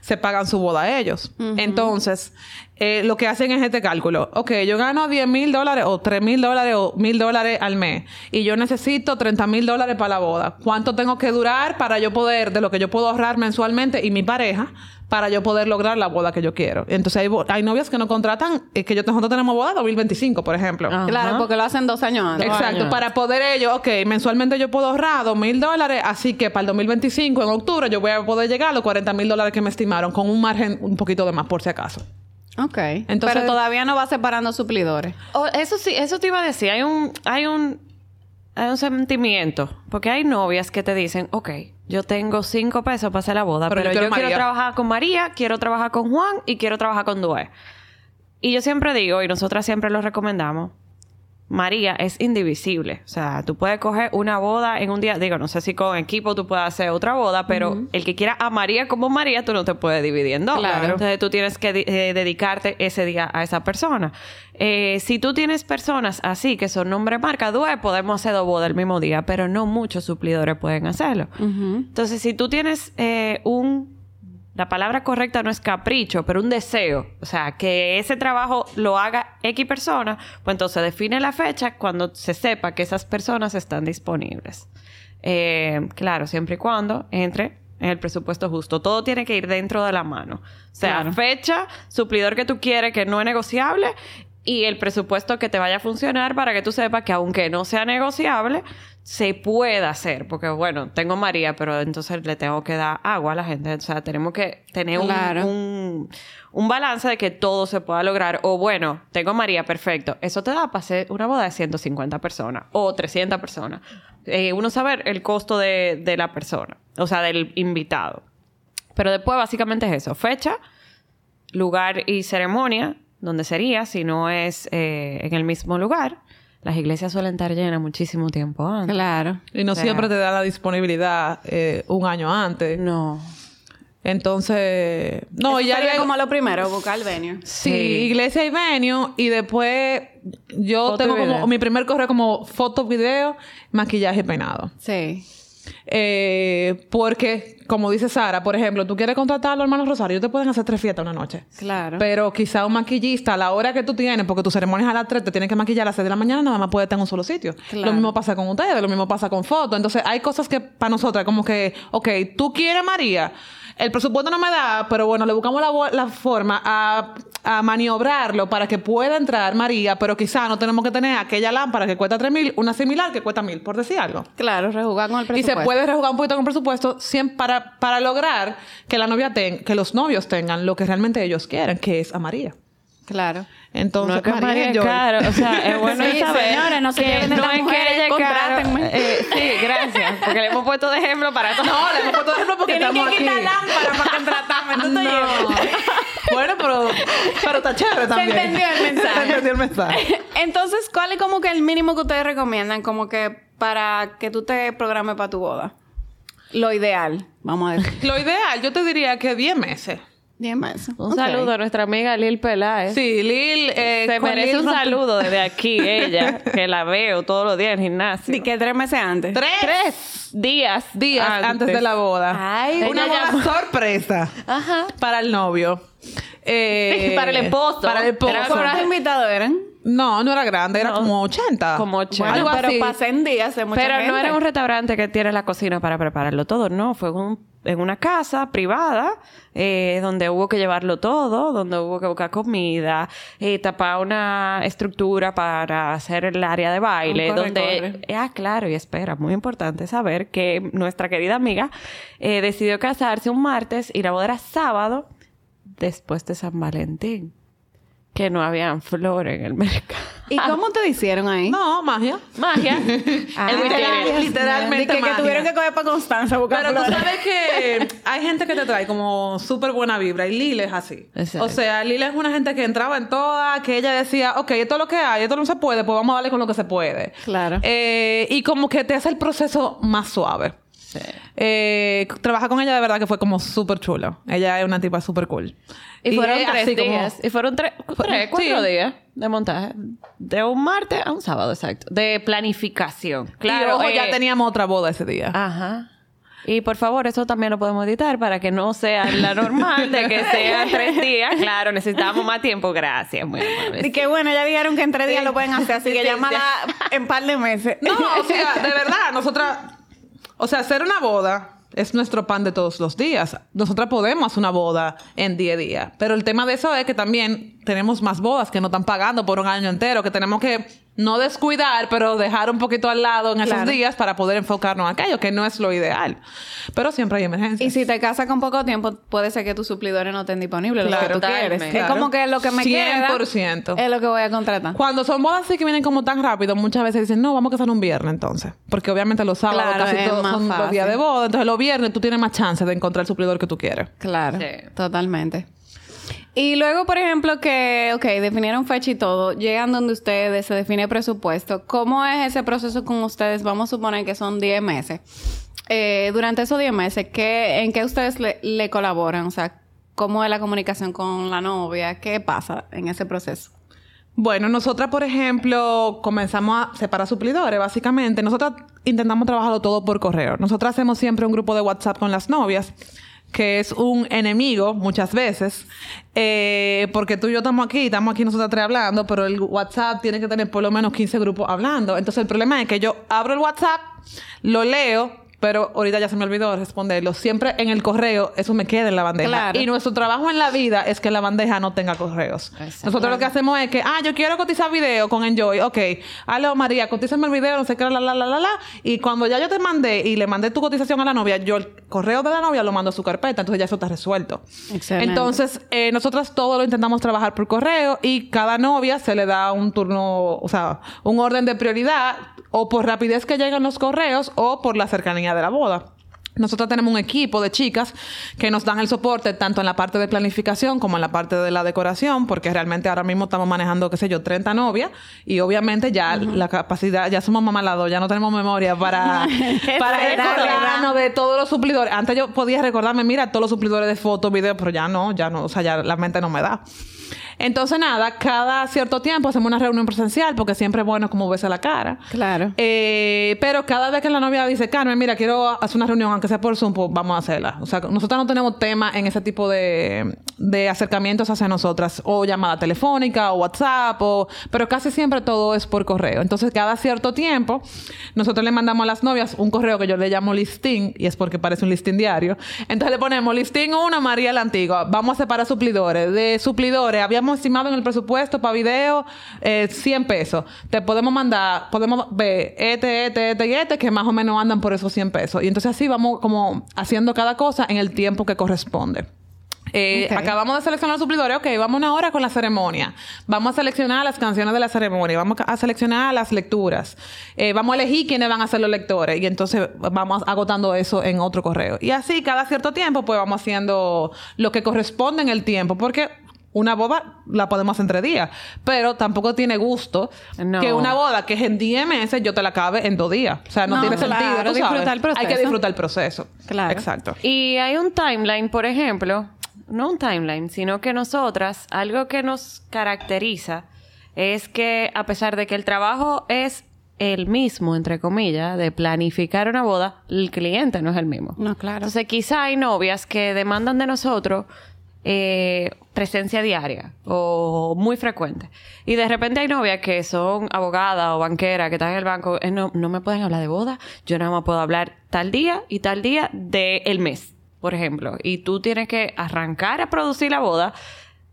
se pagan su boda a ellos. Entonces, eh, lo que hacen es este cálculo. Ok, yo gano 10 mil dólares o 3 mil dólares o mil dólares al mes y yo necesito 30 mil dólares para la boda. ¿Cuánto tengo que durar para yo poder, de lo que yo puedo ahorrar mensualmente y mi pareja, para yo poder lograr la boda que yo quiero? Entonces, hay, bo- hay novias que no contratan, eh, que yo, nosotros tenemos boda 2025, por ejemplo. Claro, porque lo hacen dos años antes. Exacto, años. para poder ello, ok, mensualmente yo puedo ahorrar dos mil dólares, así que para el 2025, en octubre, yo voy a poder llegar a los 40 mil dólares que me estimaron, con un margen un poquito de más, por si acaso. Ok. Entonces- Pero todavía no va separando suplidores. Oh, eso sí, eso te iba a decir. Hay un, hay un, hay un sentimiento. Porque hay novias que te dicen, ok, yo tengo cinco pesos para hacer la boda, Pero pero, yo quiero quiero María". trabajar con María, quiero trabajar con Juan y quiero trabajar con Due. Y yo siempre digo, y nosotras siempre lo recomendamos, María es indivisible. O sea, tú puedes coger una boda en un día. Digo, no sé si con equipo tú puedes hacer otra boda, pero el que quiera a María como María, tú no te puedes dividir en dos. Claro. Entonces tú tienes que eh, dedicarte ese día a esa persona. Eh, si tú tienes personas así, que son nombre marca, Due, podemos hacer dos bodas el mismo día, pero no muchos suplidores pueden hacerlo. Entonces, si tú tienes eh, un la palabra correcta no es capricho, pero un deseo. O sea, que ese trabajo lo haga X persona, pues entonces define la fecha cuando se sepa que esas personas están disponibles. Eh, claro, siempre y cuando entre en el presupuesto justo. Todo tiene que ir dentro de la mano. O sea, Claro. fecha, suplidor que tú quieres que no es negociable y el presupuesto que te vaya a funcionar para que tú sepas que aunque no sea negociable, se pueda hacer. Porque bueno, tengo María, pero entonces le tengo que dar agua a la gente. O sea, tenemos que tener un- un balance de que todo se pueda lograr. O bueno, tengo María, perfecto. Eso te da para hacer una boda de 150 personas o 300 personas. Eh, uno saber el costo de, de la persona, o sea, del invitado. Pero después básicamente es eso, fecha, lugar y ceremonia, donde sería, si no es eh, en el mismo lugar. Las iglesias suelen estar llenas muchísimo tiempo antes. Claro. Y no O sea, siempre te da la disponibilidad eh, un año antes. No. Entonces, no, Eso ya sería como lo primero, buscar el venue. Sí, Sí. iglesia y venue. Y después yo Foto tengo como mi primer correo como foto, video, maquillaje y peinado. Sí. Eh, porque, como dice Sara, por ejemplo, tú quieres contratar a los hermanos Rosario, ellos te pueden hacer tres fiestas una noche. Claro. Pero quizá un maquillista a la hora que tú tienes, porque tu ceremonia es a las 3, te tienes que maquillar a las 6 de la mañana, nada más puede estar en un solo sitio. Claro. Lo mismo pasa con ustedes, lo mismo pasa con fotos. Entonces, hay cosas que para nosotras, como que, ok, tú quieres María, el presupuesto no me da, pero bueno, le buscamos la, la forma a, a maniobrarlo para que pueda entrar María, pero quizá no tenemos que tener aquella lámpara que cuesta 3 mil, una similar que cuesta mil, por decir algo. Claro, rejugar con el Y presupuesto. se puede rejugar un poquito con el presupuesto siempre para, para lograr que la novia ten, que los novios tengan lo que realmente ellos quieren, que es a María. Claro. Entonces, no es que María caro. O sea, es bueno Sí, saber señores, no se que de no es que ella caro. Eh, sí, gracias. Porque le hemos puesto de ejemplo para todo. No, le hemos puesto ejemplo porque Tienen estamos que aquí. quitar lámpara para contratarme. ¿Tú te llevas? No. bueno, pero, pero está chévere también. entendió el mensaje. Se entendió el mensaje. Entonces, ¿cuál es como que el mínimo que ustedes recomiendan como que para que tú te programes para tu boda? Lo ideal, vamos a decir. Lo ideal, yo te diría que 10 meses. 10 meses. Un saludo a nuestra amiga Lil Peláez. Sí, Lil... eh, Se merece Lil un rompe- saludo desde aquí, ella, que la veo todos los días en el gimnasio. ¿Y que tres meses antes? Tres, Tres días. días antes. de la boda. Ay, Una boda llamó- sorpresa Ajá. para el novio. Eh, Para el esposo. Para el esposo. Era ¿Cuántos invitados eran? No, no era grande, era No. como 80. Como 80. Bueno, Algo pero así. pasé en días de mucha Pero no era un restaurante que tiene la cocina para prepararlo todo, no. Fue un- en una casa privada eh, donde hubo que llevarlo todo, donde hubo que buscar comida, eh, tapar una estructura para hacer el área de baile, corre, donde... corre. Ah, claro, y espera, muy importante saber que nuestra querida amiga eh, decidió casarse un martes y la boda era sábado después de San Valentín. Que no habían flores en el mercado. ¿Y cómo te hicieron ahí? No, magia. Magia. Dios mío. literalmente que, que tuvieron que coger para Constanza a buscar Pero tú flores. sabes que hay gente que te trae como súper buena vibra y Lila es así. Exacto. O sea, Lila es una gente que entraba en toda, que ella decía, ok, esto es lo que hay, esto no se puede, pues vamos a darle con lo que se puede. Claro. Eh, y como que te hace el proceso más suave. Sí. Eh, trabajar con ella de verdad que fue como súper chulo. Ella es una tipa súper cool. Y fueron es tres como- días. Y fueron tres, tres cuatro sí. días de montaje. De un martes a un sábado, exacto. De planificación. Claro, ojo, eh, ya teníamos otra boda ese día. Ajá. Y por favor, eso también lo podemos editar para que no sea la normal de que sean tres días. Claro, necesitamos más tiempo. Gracias, muy amable. Y que bueno, ya dijeron que en tres días lo pueden hacer, así que Sí, llámala en par de meses. No, o sea, de verdad, nosotras, o sea, hacer una boda es nuestro pan de todos los días. Nosotras podemos hacer una boda en 10 días, pero el tema de eso es que también tenemos más bodas que no están pagando por un año entero, que tenemos que no descuidar, pero dejar un poquito al lado en esos Claro. días para poder enfocarnos en aquello, que no es lo ideal. Pero siempre hay emergencias. Y si te casas con poco tiempo, puede ser que tus suplidores no estén disponibles, lo Claro. que tú quieres. Totalmente. Es como que lo que me queda 100%. es lo que voy a contratar. Cuando son bodas así que vienen como tan rápido, muchas veces dicen, no, vamos a casar un viernes entonces. Porque obviamente los sábados Claro, casi todos son los días de boda. Entonces los viernes tú tienes más chance de encontrar el suplidor que tú quieres. Claro, Sí. totalmente. Y luego, por ejemplo, que, ok, definieron fecha y todo, llegan donde ustedes, se define presupuesto. ¿Cómo es ese proceso con ustedes? Vamos a suponer que son 10 meses. Eh, durante esos 10 meses, ¿qué, ¿en qué ustedes le, le colaboran? O sea, ¿cómo es la comunicación con la novia? ¿Qué pasa en ese proceso? Bueno, nosotras, por ejemplo, comenzamos a separar suplidores, básicamente. Nosotras intentamos trabajarlo todo por correo. Nosotras hacemos siempre un grupo de WhatsApp con las novias, que es un enemigo muchas veces, eh, porque tú y yo estamos aquí, estamos aquí nosotras tres hablando, pero el WhatsApp tiene que tener por lo menos 15 grupos hablando. Entonces, el problema es que yo abro el WhatsApp, lo leo, pero ahorita ya se me olvidó responderlo. Siempre en el correo, eso me queda en la bandeja. Claro. Y nuestro trabajo en la vida es que la bandeja no tenga correos. Exacto. Nosotros lo que hacemos es que, ah, yo quiero cotizar video con Enjoy. Ok, aló María, cotízame el video, no sé qué, la, la, la, la, la. Y cuando ya yo te mandé y le mandé tu cotización a la novia, yo el correo de la novia lo mando a su carpeta, entonces ya eso está resuelto. Excelente. Entonces, eh, nosotras todo lo intentamos trabajar por correo y cada novia se le da un turno, o sea, un orden de prioridad o por rapidez que llegan los correos o por la cercanía de la boda. Nosotros tenemos un equipo de chicas que nos dan el soporte tanto en la parte de planificación como en la parte de la decoración, porque realmente ahora mismo estamos manejando, qué sé yo, 30 novias y obviamente ya la capacidad, ya somos mamalados, ya no tenemos memoria para, para recordarnos de todos los suplidores. Antes yo podía recordarme, mira, todos los suplidores de fotos, videos, pero ya no, ya no, o sea, ya la mente no me da. Entonces, nada, cada cierto tiempo hacemos una reunión presencial porque siempre es bueno como verse la cara. Claro. Eh, pero cada vez que la novia dice, Carmen, mira, quiero hacer una reunión, aunque sea por Zoom, pues vamos a hacerla. O sea, nosotros no tenemos tema en ese tipo de, de acercamientos hacia nosotras, o llamada telefónica, o WhatsApp, o, pero casi siempre todo es por correo. Entonces, cada cierto tiempo, nosotros le mandamos a las novias un correo que yo le llamo listing, y es porque parece un listing diario. Entonces le ponemos listing 1, María la Antigua. Vamos a separar suplidores. De suplidores, habíamos estimado en el presupuesto para video eh, 100 pesos. Te podemos mandar, podemos ver este, este, este y este que más o menos andan por esos 100 pesos. Y entonces así vamos como haciendo cada cosa en el tiempo que corresponde. Eh. Acabamos de seleccionar los suplidores. Ok, vamos una hora con la ceremonia. Vamos a seleccionar las canciones de la ceremonia. Vamos a seleccionar las lecturas. Eh, vamos a elegir quiénes van a ser los lectores. Y entonces vamos agotando eso en otro correo. Y así, cada cierto tiempo, pues vamos haciendo lo que corresponde en el tiempo. Porque una boda la podemos hacer entre días. Pero tampoco tiene gusto No. que una boda que es en 10 meses yo te la acabe en dos días. O sea, no, No, tiene claro, sentido. tú sabes. Hay que disfrutar el proceso. Claro. Exacto. Y hay un timeline, por ejemplo, no un timeline, sino que nosotras, algo que nos caracteriza es que a pesar de que el trabajo es el mismo, entre comillas, de planificar una boda, el cliente no es el mismo. No, claro. Entonces, quizá hay novias que demandan de nosotros eh, presencia diaria o muy frecuente. Y de repente hay novias que son abogadas o banqueras que están en el banco, eh, no, no me pueden hablar de boda, yo nada más puedo hablar tal día y tal día del mes, por ejemplo. Y tú tienes que arrancar a producir la boda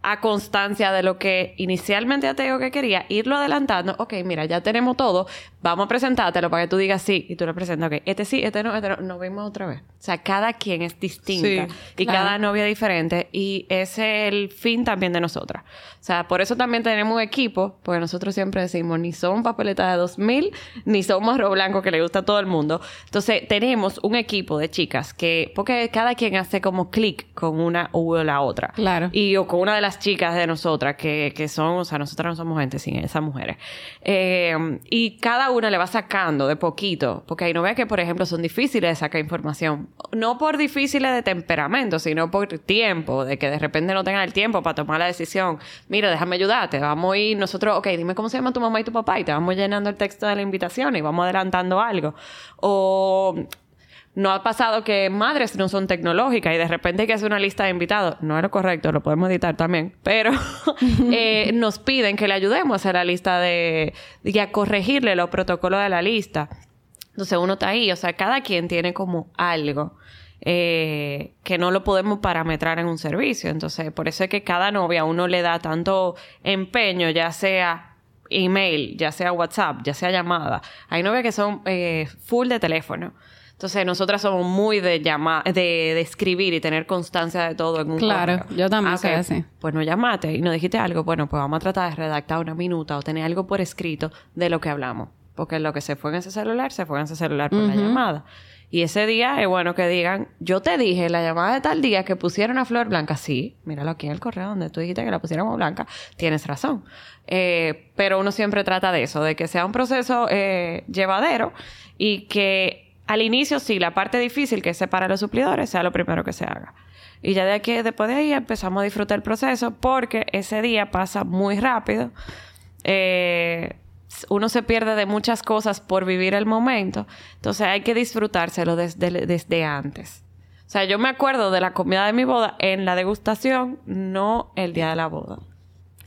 a constancia de lo que inicialmente ya te digo que quería, irlo adelantando, ok, mira, ya tenemos todo, vamos a presentártelo para que tú digas sí, y tú le presentas, ok, este sí, este no, este no, nos vimos otra vez. O sea, cada quien es distinta Sí, y claro. cada novia diferente y ese es el fin también de nosotras. O sea, por eso también tenemos un equipo, porque nosotros siempre decimos, ni son papeletas de 2000, ni somos arroz blanco que le gusta a todo el mundo. Entonces, tenemos un equipo de chicas que, porque cada quien hace como clic con una u la otra. Claro. Y o con una de las chicas de nosotras, que, que son, o sea, nosotras no somos gente sin esas mujeres. Eh, y cada una le va sacando de poquito, porque hay novias que, por ejemplo, son difíciles de sacar información. No por difíciles de temperamento, sino por tiempo, de que de repente no tengan el tiempo para tomar la decisión. Mira, déjame ayudarte, vamos a ir nosotros, ok, dime cómo se llama tu mamá y tu papá, y te vamos llenando el texto de la invitación y vamos adelantando algo. O no ha pasado que madres no son tecnológicas y de repente hay que hacer una lista de invitados. No es lo correcto, lo podemos editar también. Pero eh, nos piden que le ayudemos a hacer la lista de... y a corregirle los protocolos de la lista. Entonces uno está ahí. O sea, cada quien tiene como algo eh, que no lo podemos parametrar en un servicio. Entonces, por eso es que cada novia uno le da tanto empeño, ya sea email, ya sea WhatsApp, ya sea llamada. Hay novias que son eh, full de teléfono. Entonces, nosotras somos muy de llamar, de, de escribir y tener constancia de todo en un Claro, yo también Ah, soy así. Pues no llamaste y no dijiste algo. Bueno, pues vamos a tratar de redactar una minuta o tener algo por escrito de lo que hablamos. Porque lo que se fue en ese celular, se fue en ese celular por la llamada. Y ese día es bueno que digan, yo te dije la llamada de tal día que pusieron a flor blanca. Sí, míralo aquí en el correo donde tú dijiste que la pusiéramos blanca. Tienes razón. Eh, pero uno siempre trata de eso, de que sea un proceso eh, llevadero y que al inicio sí, la parte difícil que es separar los suplidores sea lo primero que se haga. Y ya de aquí, después de ahí, empezamos a disfrutar el proceso porque ese día pasa muy rápido. Eh, uno se pierde de muchas cosas por vivir el momento. Entonces hay que disfrutárselo desde, desde antes. O sea, yo me acuerdo de la comida de mi boda en la degustación, no el día de la boda.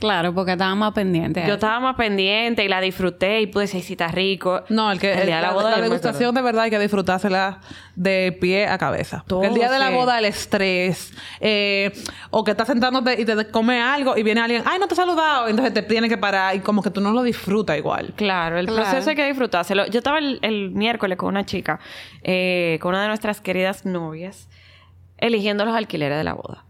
Claro, porque estaba más pendiente. Yo estaba más pendiente y la disfruté y pude decir si está rico. No, el que El día de la la, boda la me degustación de verdad hay que disfrutársela de pie a cabeza. Todo, el día de la boda, el estrés, eh, o que estás sentándote y te come algo y viene alguien, ay, no te he saludado, entonces te tiene que parar y como que tú no lo disfrutas igual. Claro, el Claro. proceso hay que disfrutárselo. Yo estaba el, el miércoles con una chica, eh, con una de nuestras queridas novias, eligiendo los alquileres de la boda.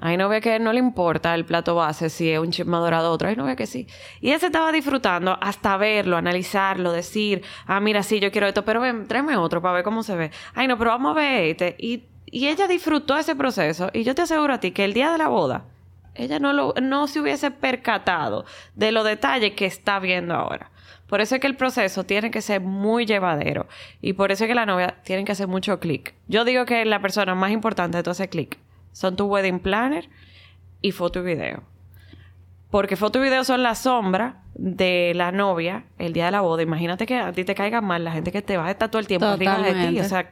Hay novia que no le importa el plato base, si es un chisme dorado otro. Hay novia que sí. Y ella se estaba disfrutando hasta verlo, analizarlo, decir, ah, mira, sí, yo quiero esto, pero ven, tráeme otro para ver cómo se ve. Ay, no, pero vamos a ver este. Y, y ella disfrutó ese proceso. Y yo te aseguro a ti que el día de la boda, ella no, lo, no se hubiese percatado de los detalles que está viendo ahora. Por eso es que el proceso tiene que ser muy llevadero. Y por eso es que la novia tiene que hacer mucho clic. Yo digo que la persona más importante de todo ese clic son tu wedding planner y foto y video. Porque foto y video son la sombra de la novia el día de la boda. Imagínate que a ti te caiga mal la gente que te va a estar todo el tiempo arriba de ti. O sea,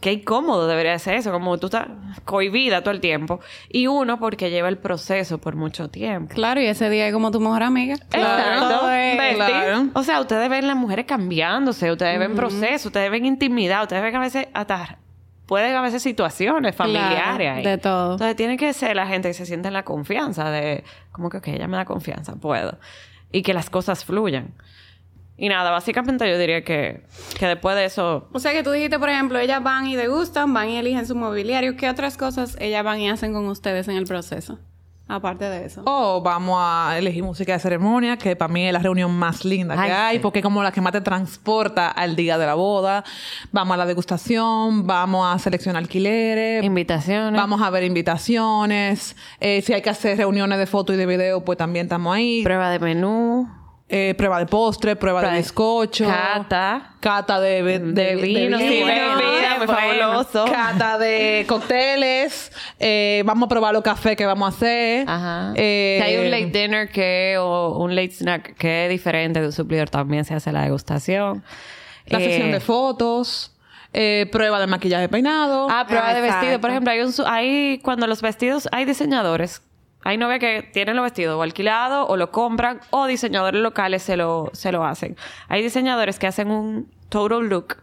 qué incómodo debería ser eso. Como tú estás cohibida todo el tiempo. Y uno porque lleva el proceso por mucho tiempo. Claro, y ese día es como tu mejor amiga. Es- claro. O sea, ustedes ven las mujeres cambiándose, ustedes ven procesos, ustedes ven intimidad, ustedes ven a veces hasta pueden a veces situaciones familiares. Claro, ahí. de todo. Entonces tiene que ser la gente que se siente en la confianza de como que ok, ella me da confianza, puedo. Y que las cosas fluyan. Y nada, básicamente yo diría que, que después de eso O sea que tú dijiste, por ejemplo, ellas van y degustan, van y eligen su mobiliario. ¿Qué otras cosas ellas van y hacen con ustedes en el proceso? Aparte de eso. O vamos a elegir música de ceremonia, que para mí es la reunión más linda Ay, que hay, sí. porque es como la que más te transporta al día de la boda. Vamos a la degustación, vamos a seleccionar alquileres, invitaciones. vamos a ver invitaciones. Eh, si hay que hacer reuniones de foto y de video, pues también estamos ahí. prueba de menú, Eh, prueba de postre, prueba de bizcocho. cata. Cata de, de, de vino, sí, vino. bebida muy bueno. fabuloso. Cata de cócteles. eh, vamos a probar los cafés que vamos a hacer. Ajá. Eh, si hay un late dinner que o un late snack que es diferente de un suplidor, también se hace la degustación. La Eh, sesión de fotos. eh, prueba de maquillaje peinado. Ah, prueba Ah, de vestido. Por ejemplo, hay, un, hay cuando los vestidos, hay diseñadores. Hay novias que tienen los vestidos o alquilados o lo compran o diseñadores locales se lo, se lo hacen. Hay diseñadores que hacen un total look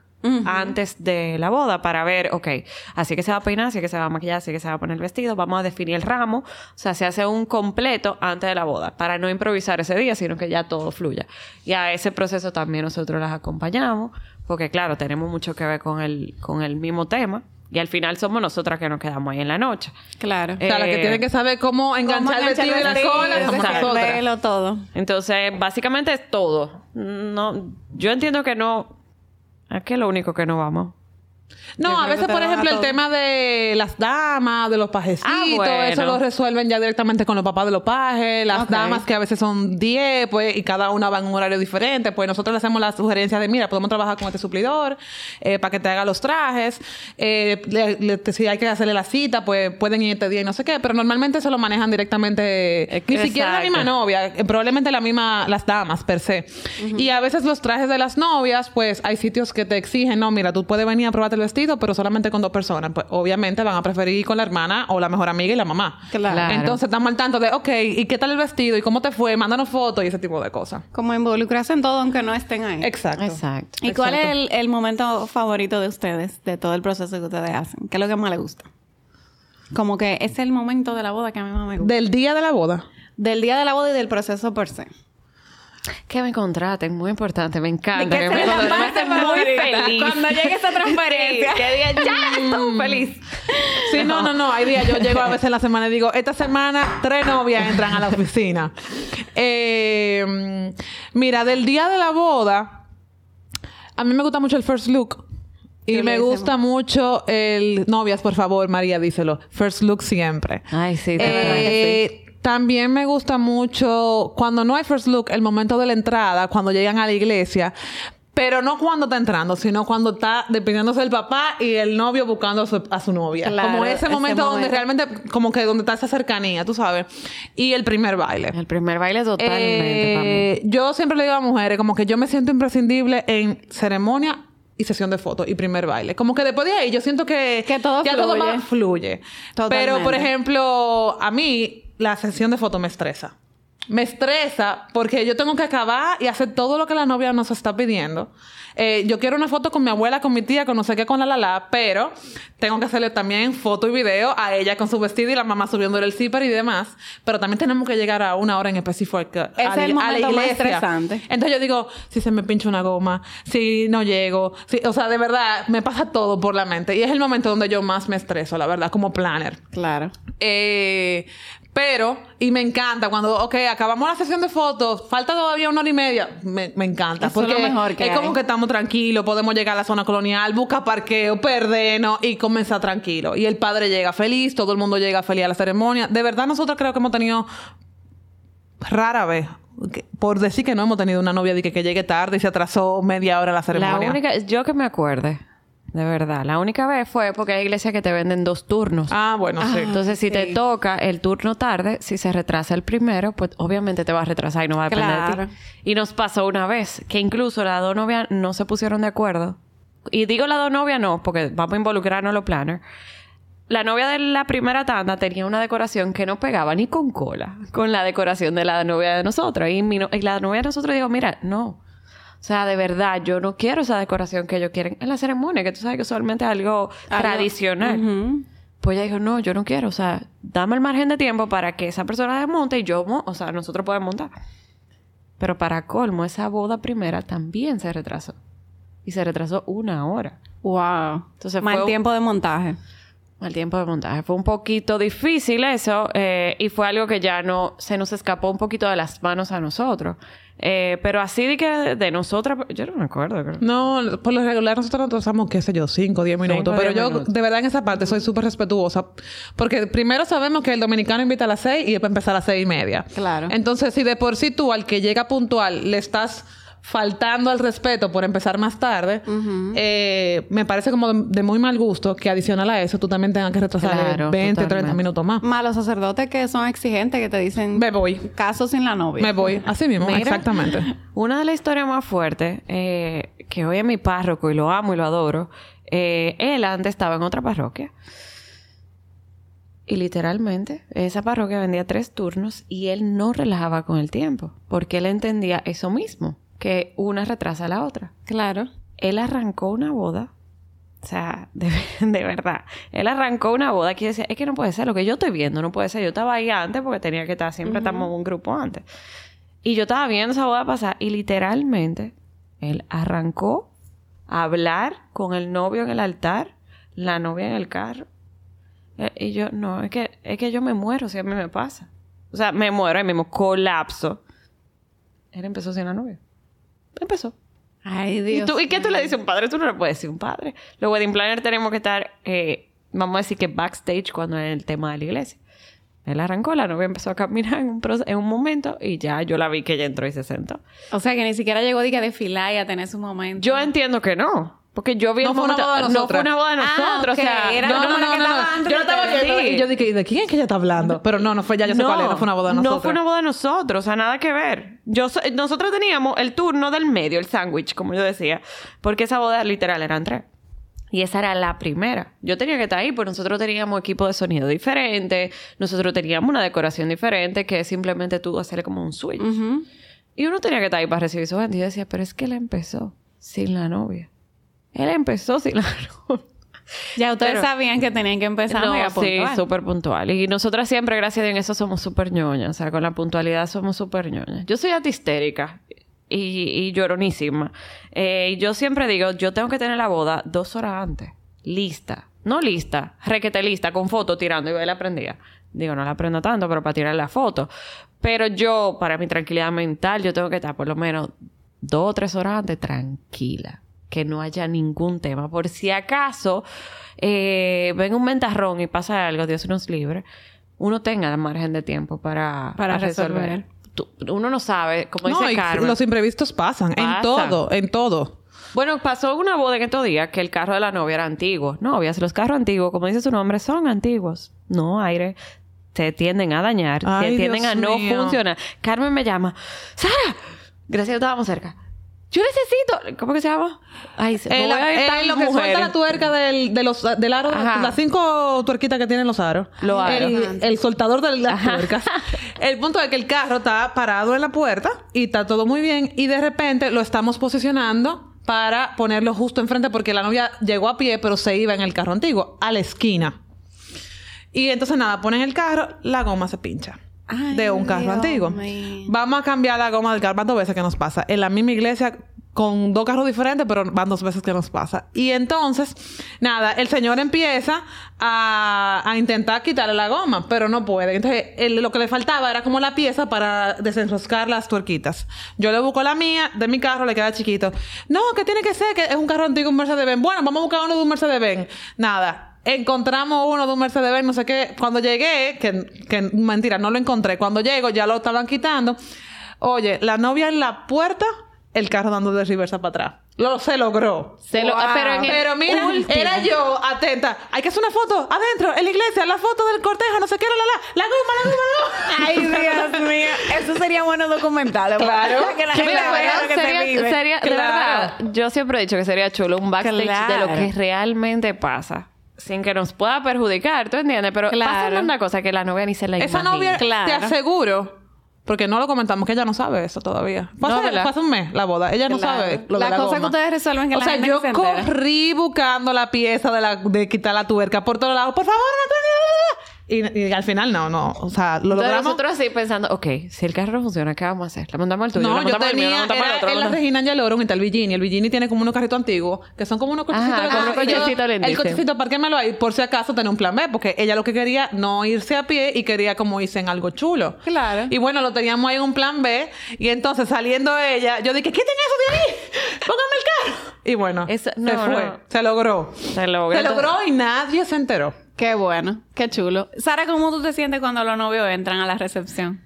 antes de la boda para ver, ok, así que se va a peinar, así que se va a maquillar, así que se va a poner el vestido, vamos a definir el ramo. O sea, se hace un completo antes de la boda para no improvisar ese día, sino que ya todo fluya. Y a ese proceso también nosotros las acompañamos, porque claro, tenemos mucho que ver con el, con el mismo tema. Y al final somos nosotras que nos quedamos ahí en la noche. Claro. o sea, la que eh, tiene que saber cómo enganchar el vestido y la cola somos exacto. el nosotras. velo, todo. Entonces, básicamente es todo. No, yo entiendo que no. Es que es lo único que no vamos. No, a veces, por ejemplo, el todo. tema de las damas, de los pajecitos, Ah, bueno. eso lo resuelven ya directamente con los papás de los pajes. Las damas que a veces son 10, pues, y cada una va en un horario diferente, pues nosotros le hacemos la sugerencia de, mira, podemos trabajar con este suplidor eh, para que te haga los trajes. Eh, le- le- si hay que hacerle la cita, pues pueden ir este día y no sé qué, pero normalmente eso lo manejan directamente, ni siquiera la misma novia, eh, probablemente la misma, las damas per se. Y a veces los trajes de las novias, pues hay sitios que te exigen, no, mira, tú puedes venir a probarte vestido, pero solamente con dos personas. Pues obviamente van a preferir ir con la hermana o la mejor amiga y la mamá. Claro. Entonces estamos al tanto de, ok, ¿y qué tal el vestido? ¿Y cómo te fue? Mándanos fotos y ese tipo de cosas. Como involucrarse en todo aunque no estén ahí. Exacto. Exacto. ¿Y cuál es el, el momento favorito de ustedes, de todo el proceso que ustedes hacen? ¿Qué es lo que más les gusta? Como que es el momento de la boda que a mí más me gusta. Del día de la boda. Del día de la boda y del proceso per se. Que me contraten, muy importante. Me encanta. ¿De qué que me contraten, me muy feliz. Cuando llegue esa transparencia. Sí, que ya, estoy feliz. Sí, no, no, no. Hay días, yo llego a veces en la semana y digo, esta semana tres novias entran a la oficina. Eh, mira, del día de la boda, a mí me gusta mucho el first look. Y me gusta mucho el... Novias, por favor, María, díselo. First look siempre. Ay, sí, de verdad que Eh, También me gusta mucho cuando no hay first look, el momento de la entrada, cuando llegan a la iglesia. Pero no cuando está entrando, sino cuando está dependiéndose del papá y el novio buscando a su, a su novia. Claro, como ese ese momento donde realmente, como que donde está esa cercanía, tú sabes. Y el primer baile. El primer baile totalmente. Eh, yo siempre le digo a mujeres, como que yo me siento imprescindible en ceremonia y sesión de fotos y primer baile. Como que después de ahí yo siento que, Que todo ya todo fluye. más fluye. Totalmente. Pero, por ejemplo, a mí la sesión de fotos me estresa. Me estresa porque yo tengo que acabar y hacer todo lo que la novia nos está pidiendo. Eh, yo quiero una foto con mi abuela, con mi tía, con no sé qué, con la la la, pero tengo que hacerle también foto y video a ella con su vestido y la mamá subiéndole el zipper y demás. Pero también tenemos que llegar a una hora en específico a, es el a la momento más estresante. Entonces yo digo, si se me pincha una goma, si no llego, si, o sea, de verdad, me pasa todo por la mente. Y es el momento donde yo más me estreso, la verdad, como planner. Claro. Eh, pero, y me encanta cuando, ok, acabamos la sesión de fotos, falta todavía una hora y media, me, me encanta. Eso es porque lo mejor que es como que estamos tranquilos, podemos llegar a la zona colonial, buscar parqueo, perdernos y comenzar tranquilo. Y el padre llega feliz, todo el mundo llega feliz a la ceremonia. De verdad, nosotros creo que hemos tenido rara vez, por decir que no hemos tenido una novia de que, que llegue tarde y se atrasó media hora la La ceremonia. única, yo que me acuerde, de verdad, la única vez fue porque hay iglesias que te venden dos turnos. Ah, bueno, sí. Entonces, si te toca el turno tarde, si se retrasa el primero, pues obviamente te va a retrasar y no va a depender de Claro. ti. Y nos pasó una vez que incluso las dos novias no se pusieron de acuerdo. Y digo las dos novias no, porque vamos a involucrarnos a los planners. La novia de la primera tanda tenía una decoración que no pegaba ni con cola con la decoración de la novia de nosotros. Y, mi no- y la novia de nosotros dijo, mira, no. O sea, de verdad, yo no quiero esa decoración que ellos quieren en la ceremonia, que tú sabes que usualmente es algo, Algo- tradicional. Pues ella dijo, no, yo no quiero. O sea, dame el margen de tiempo para que esa persona desmonte y yo, o sea, nosotros podemos montar. Pero para colmo, esa boda primera también se retrasó. Y se retrasó una hora. Wow. Entonces Mal fue tiempo de montaje. Al tiempo de montaje. Fue un poquito difícil eso. eh, y fue algo que ya no... Se nos escapó un poquito de las manos a nosotros. Eh, pero así de que de nosotras... Yo no me acuerdo. creo. No, por lo regular nosotros nos usamos, qué sé yo, 5 o 10 minutos. Pero yo, minutos. de verdad, en esa parte soy súper respetuosa. Porque primero sabemos que el dominicano invita a las 6 y es para empezar a las 6 y media. Claro. Entonces, si de por sí tú al que llega puntual le estás faltando al respeto por empezar más tarde, eh, me parece como de, de muy mal gusto que adicional a eso tú también tengas que retrasar Claro, 20, 30 totalmente. minutos más. Más los sacerdotes que son exigentes, que te dicen... Me voy. Caso sin la novia. Me voy. Así mismo, Mira. exactamente. Una de las historias más fuertes, eh, que hoy es mi párroco y lo amo y lo adoro, eh, él antes estaba en otra parroquia. Y literalmente, esa parroquia vendía tres turnos y él no relajaba con el tiempo, porque él entendía eso mismo, que una retrasa a la otra. Claro. Él arrancó una boda. O sea, de, de verdad. Él arrancó una boda que decía, es que no puede ser, lo que yo estoy viendo no puede ser. Yo estaba ahí antes porque tenía que estar, siempre estamos en un grupo antes. Y yo estaba viendo esa boda pasar y literalmente él arrancó a hablar con el novio en el altar, la novia en el carro. Eh, Y yo, no, es que, es que yo me muero si a mí me pasa. O sea, me muero ahí mismo, colapso. Él empezó sin la novia. Empezó. Ay, ¿Y, Dios. tú, ¿Y qué tú le dices a un padre? Tú no le puedes decir un padre. Los wedding planners tenemos que estar, eh, vamos a decir que backstage cuando es el tema de la iglesia. Él arrancó, la novia empezó a caminar en un, en un momento y ya yo la vi que ella entró y se sentó. O sea, que ni siquiera llegó a desfilar y a tener su momento. Yo entiendo que no. Porque yo vi No el fue una boda de No fue una boda de Ah, nosotros. O sea, Era no, no, no, que no, no. Yo de estaba Sí. y yo dije, ¿y de quién es que ella está hablando? Pero no, no fue ya, yo sé cuál es, no fue una boda de nosotros. No fue una boda de nosotros, o sea, nada que ver. Yo, so- nosotros teníamos el turno del medio, el sándwich, como yo decía, porque esa boda literal eran tres. Y esa era la primera. Yo tenía que estar ahí, porque nosotros teníamos equipo de sonido diferente, nosotros teníamos una decoración diferente, que simplemente tú hacerle como un switch. Y uno tenía que estar ahí para recibir su gente. Y yo decía, pero es que él empezó sin la novia. Él empezó sin la. Ya ustedes Pero- sabían que tenían que empezar No, mega sí, puntual. súper puntual. Y nosotras siempre, gracias a Dios, en eso somos súper ñoñas. O sea, con la puntualidad somos súper ñoñas. Yo soy histérica y, y lloronísima. Eh, y yo siempre digo, yo tengo que tener la boda dos horas antes. Lista. No lista, requete lista, con foto tirando y yo la prendía. Digo, no la prendo tanto, pero para tirar la foto. Pero yo, para mi tranquilidad mental, yo tengo que estar por lo menos dos o tres horas antes tranquila. Que no haya ningún tema. Por si acaso eh, venga un ventarrón y pasa algo, Dios nos libre, uno tenga el margen de tiempo para, Para resolver. resolver. Tú- uno no sabe, como No, dice Carmen. los imprevistos pasan, en todo, en todo. Bueno, pasó una boda en estos días que el carro de la novia era antiguo. Novias, los carros antiguos, como dice su nombre, son antiguos. No, aire. Se tienden a dañar, Ay, se tienden Dios a no mío. funcionar. Carmen me llama. ¡Sara! Gracias a Dios estábamos cerca. Yo necesito... ¿Cómo que se llama? Ay, se me El, voy a ir el- tan lo que suelta la tuerca del, de los, del aro, Ajá. las cinco tuerquitas que tienen los aros. Los aros. El, el soltador de las tuercas. El punto es que el carro está parado en la puerta y está todo muy bien y de repente lo estamos posicionando para ponerlo justo enfrente porque la novia llegó a pie pero se iba en el carro antiguo a la esquina. Y entonces nada, ponen el carro, la goma se pincha. Ay, de un carro Dios antiguo. Vamos a cambiar la goma del carro. Van dos veces que nos pasa. En la misma iglesia con dos carros diferentes, pero van dos veces que nos pasa. Y entonces, nada, el señor empieza a, a intentar quitarle la goma, pero no puede. Entonces, él- lo que le faltaba era como la pieza para desenroscar las tuerquitas. Yo le busco la mía, de mi carro le queda chiquito. No, que tiene que ser, que es un carro antiguo, un Mercedes-Benz. Bueno, vamos a buscar uno de un Mercedes-Benz. Nada. Encontramos uno de un Mercedes-Benz, no sé qué. Cuando llegué, que, que mentira, no lo encontré. Cuando llego, ya lo estaban quitando. Oye, la novia en la puerta, el carro dando de reversa para atrás. Lo, se logró. Se lo- Wow. pero en el Pero mira, último. era yo atenta. Hay que hacer una foto adentro, en la iglesia, la foto del cortejo, no sé qué, la, la, la, la goma, la goma, la goma. Ay, Dios mío. Eso sería bueno documentarlo. Claro. Para que la Que gente mira, vea lo que se sería, vive. sería- de verdad, yo siempre he dicho que sería chulo un backstage de lo que realmente pasa. Sin que nos pueda perjudicar, ¿tú entiendes? Pero Claro. pasa una cosa que la novia ni se la Esa imagina. novia, Claro. te aseguro, porque no lo comentamos, que ella no sabe eso todavía. Fue No, un mes la boda. Ella no sabe lo La de la cosa que ustedes resuelven que O la sea, gente yo se corrí buscando la pieza de, la, de quitar la tuerca por todos lados. Por favor, Antonio. Y, y al final no, no. O sea, lo Entonces logramos. nosotros así pensando, ok, si el carro no funciona, ¿qué vamos a hacer? ¿La mandamos al tuyo? No, ¿La yo mandamos al mío? ¿La tenía, mandamos al otro? en la ¿La Regina Angelorum y está el Villini. El Villini tiene como unos carritos antiguos, que son como unos cochecitos. Ajá, de como carro. unos Y yo, El lindísimos. cochecito, parquémelo ahí, por si acaso tenía un plan B, porque ella lo que quería, no irse a pie y quería como irse en algo chulo. Claro. Y bueno, lo teníamos ahí en un plan B, y entonces saliendo ella, yo dije, quiten eso de ahí, póngame el carro. Y bueno, se fue, no. se logró. Se logró. Se logró y nadie se enteró. Qué bueno. Qué chulo. Sara, ¿cómo tú te sientes cuando los novios entran a la recepción?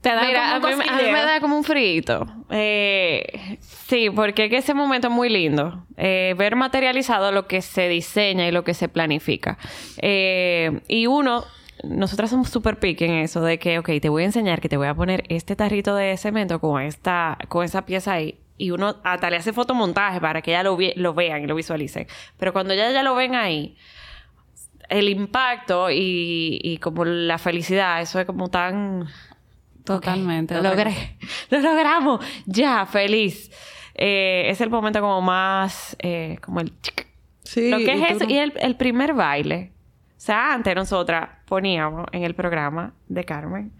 Te da Mira, como a un mí, a mí cosquilleo. me da como un frito. Eh, sí, porque es que ese momento es muy lindo. Eh, ver materializado lo que se diseña y lo que se planifica. Eh, y uno, nosotras somos súper pique en eso de que, ok, te voy a enseñar que te voy a poner este tarrito de cemento con esta, con esa pieza ahí. Y uno hasta le hace fotomontaje para que ya lo, lo vean y lo visualicen. Pero cuando ya, ya lo ven ahí, el impacto y, y como la felicidad, eso es como tan... Totalmente. Lo logré. Lo logramos. Ya, feliz. Eh, es el momento como más... eh, como el... Sí, Lo que es eso. Y el, el primer baile. O sea, antes nosotras poníamos en el programa de Carmen...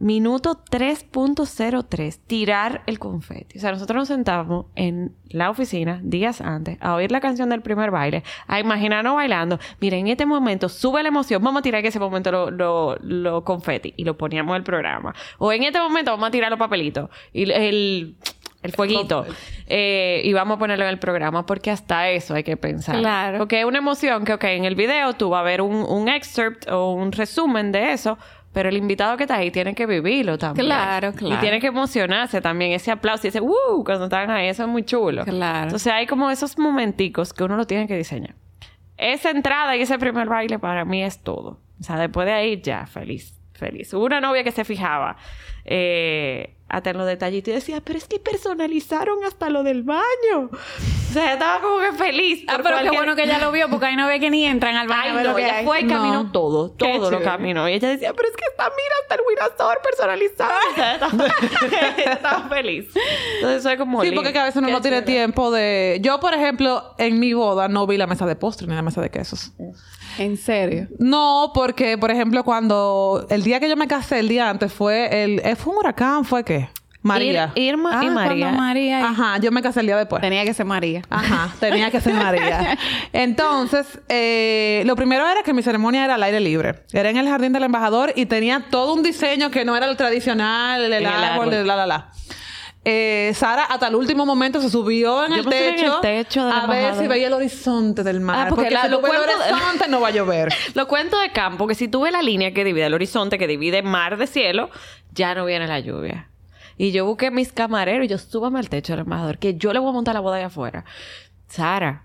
Minuto 3.03, tirar el confeti. O sea, nosotros nos sentamos en la oficina días antes a oír la canción del primer baile, a imaginarnos bailando. Mira, en este momento sube la emoción, vamos a tirar en ese momento los lo, lo confeti y lo poníamos en el programa. O en este momento vamos a tirar los papelitos y el, el fueguito eh, y vamos a ponerlo en el programa porque hasta eso hay que pensar. Claro. Porque es una emoción que, ok, en el video tú vas a ver un, un excerpt o un resumen de eso. Pero el invitado que está ahí tiene que vivirlo también. Claro, claro. Y tiene que emocionarse también. Ese aplauso y ese ¡uh! Cuando están ahí, eso es muy chulo. Claro. Entonces hay como esos momenticos que uno lo tiene que diseñar. Esa entrada y ese primer baile para mí es todo. O sea, después de ahí ya, feliz, feliz. Hubo Una novia que se fijaba eh, hasta en los detallitos y decía, pero es que personalizaron hasta lo del baño. O sea, estaba como que feliz. Ah, pero qué cualquier- bueno que ella lo vio porque ahí no ve que ni entran al baño. Ay, no, lo que ella hay. fue y caminó No. todo, Qué todo lo caminó. Y ella decía, pero es que está, mira, hasta el Winastor personalizado. O sea, estaba, estaba feliz. Entonces, es como Sí, lindo. porque que a veces uno Qué no tiene tiempo de... Yo, por ejemplo, en mi boda no vi la mesa de postre ni la mesa de quesos. En serio. No, porque, por ejemplo, cuando... El día que yo me casé, el día antes, fue el... eh, ¿Fue un huracán? ¿Fue qué? María. Ir- Irma Ah, y María. cuando María. Ajá, yo me casé el día después. Tenía que ser María. Ajá, tenía que ser María. Entonces, eh, lo primero era que mi ceremonia era al aire libre. Era en el jardín del embajador y tenía todo un diseño que no era el tradicional, el, el árbol, árbol. la, la, la. Eh, Sara hasta el último momento se subió en Yo el en techo, a ver si veía el horizonte del mar. Ah, porque porque la- si lo no ve el de- horizonte no va a llover. Lo cuento de campo, que si tú ves la línea que divide el horizonte, que divide mar de cielo, ya no viene la lluvia. Y yo busqué mis camareros y yo súbame al techo del embajador, que yo le voy a montar la boda allá afuera. Sara,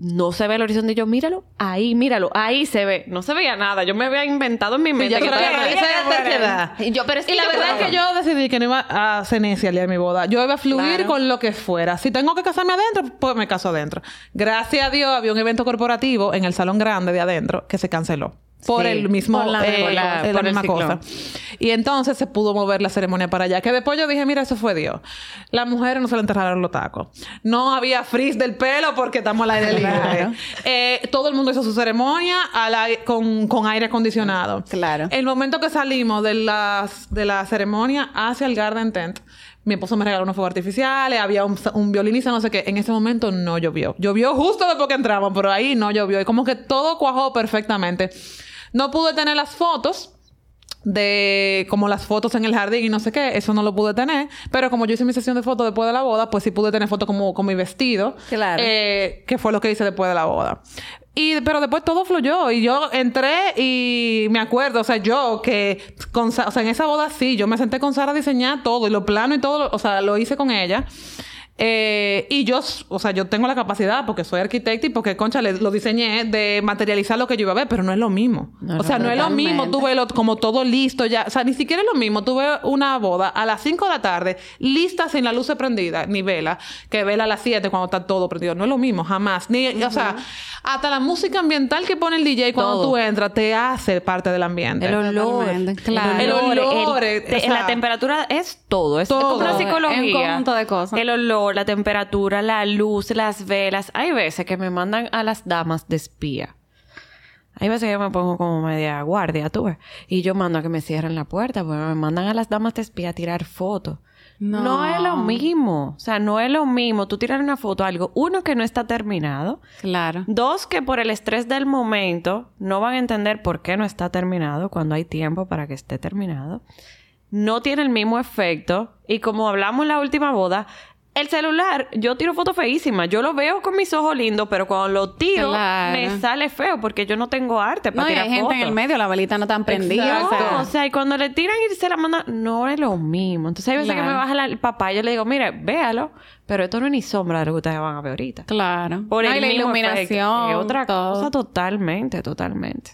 no se ve el horizonte. Y yo, míralo, ahí, míralo, ahí se ve. No se veía nada. Yo me había inventado en mi mente que es la terquedad. Y yo, pero es Y la verdad es que yo decidí que no iba a hacer necia el día de mi boda. Yo iba a fluir Claro. con lo que fuera. Si tengo que casarme adentro, pues me caso adentro. Gracias a Dios había un evento corporativo en el salón grande de adentro que se canceló. Por Sí, el mismo, por la- eh, por la- la por misma cosa. Y entonces se pudo mover la ceremonia para allá. Que después yo dije, mira, eso fue Dios. Las mujeres no se le enterraron los tacos. No había frizz del pelo porque estamos al aire libre. Claro. Eh, todo el mundo hizo su ceremonia con, con aire acondicionado. Claro. El momento que salimos de, las, de la ceremonia hacia el Garden Tent, mi esposo me regaló unos fuegos artificiales, había un, un violinista, no sé qué. En ese momento no llovió. Llovió justo después que entramos, pero ahí no llovió. Y como que todo cuajó perfectamente. No pude tener las fotos de como las fotos en el jardín y no sé qué, eso no lo pude tener, pero como yo hice mi sesión de fotos después de la boda, pues sí pude tener fotos como con mi vestido, Claro. eh, que fue lo que hice después de la boda. Y, pero después todo fluyó y yo entré y me acuerdo, o sea, yo que, con, o sea, en esa boda sí, yo me senté con Sara a diseñar todo y lo plano y todo, o sea, lo hice con ella. Eh, y yo, o sea, yo tengo la capacidad porque soy arquitecta y porque, concha, le- lo diseñé de materializar lo que yo iba a ver, pero no es lo mismo. No, o sea, no, no, es lo mismo tú verlo como todo listo ya. O sea, ni siquiera es lo mismo. Tú ves una boda a las 5 de la tarde, lista sin la luz prendida, ni vela, que vela a las 7 cuando está todo prendido. No es lo mismo, jamás. Ni, O sea, hasta la música ambiental que pone el DJ cuando Todo. tú entras te hace parte del ambiente. El olor. Claro. El olor, el- te- o sea, la temperatura es todo. Es, todo. como una Es un psicología. conjunto de cosas. El olor, la temperatura, la luz, las velas. Hay veces que me mandan a las damas de espía. Hay veces que yo me pongo como media guardia, tú ves. Y yo mando a que me cierren la puerta, porque me mandan a las damas de espía a tirar fotos. No. No. es lo mismo. O sea, no es lo mismo. Tú tirar una foto algo, uno, que no está terminado. Claro. Dos, que por el estrés del momento no van a entender por qué no está terminado cuando hay tiempo para que esté terminado. No tiene el mismo efecto. Y como hablamos en la última boda, el celular, yo tiro fotos feísimas. Yo lo veo con mis ojos lindos, pero cuando lo tiro, Claro. me sale feo porque yo no tengo arte para No, y tirar hay gente en fotos. el medio, la velita no tan prendida. No, o sea, o sea, y cuando le tiran y se la mandan, no es lo mismo. Entonces hay veces que me baja la- el papá y yo le digo, mire, véalo, pero esto no es ni sombra de lo que ustedes van a ver ahorita. claro. Por No, el y la iluminación. Es otra todo. cosa totalmente, totalmente.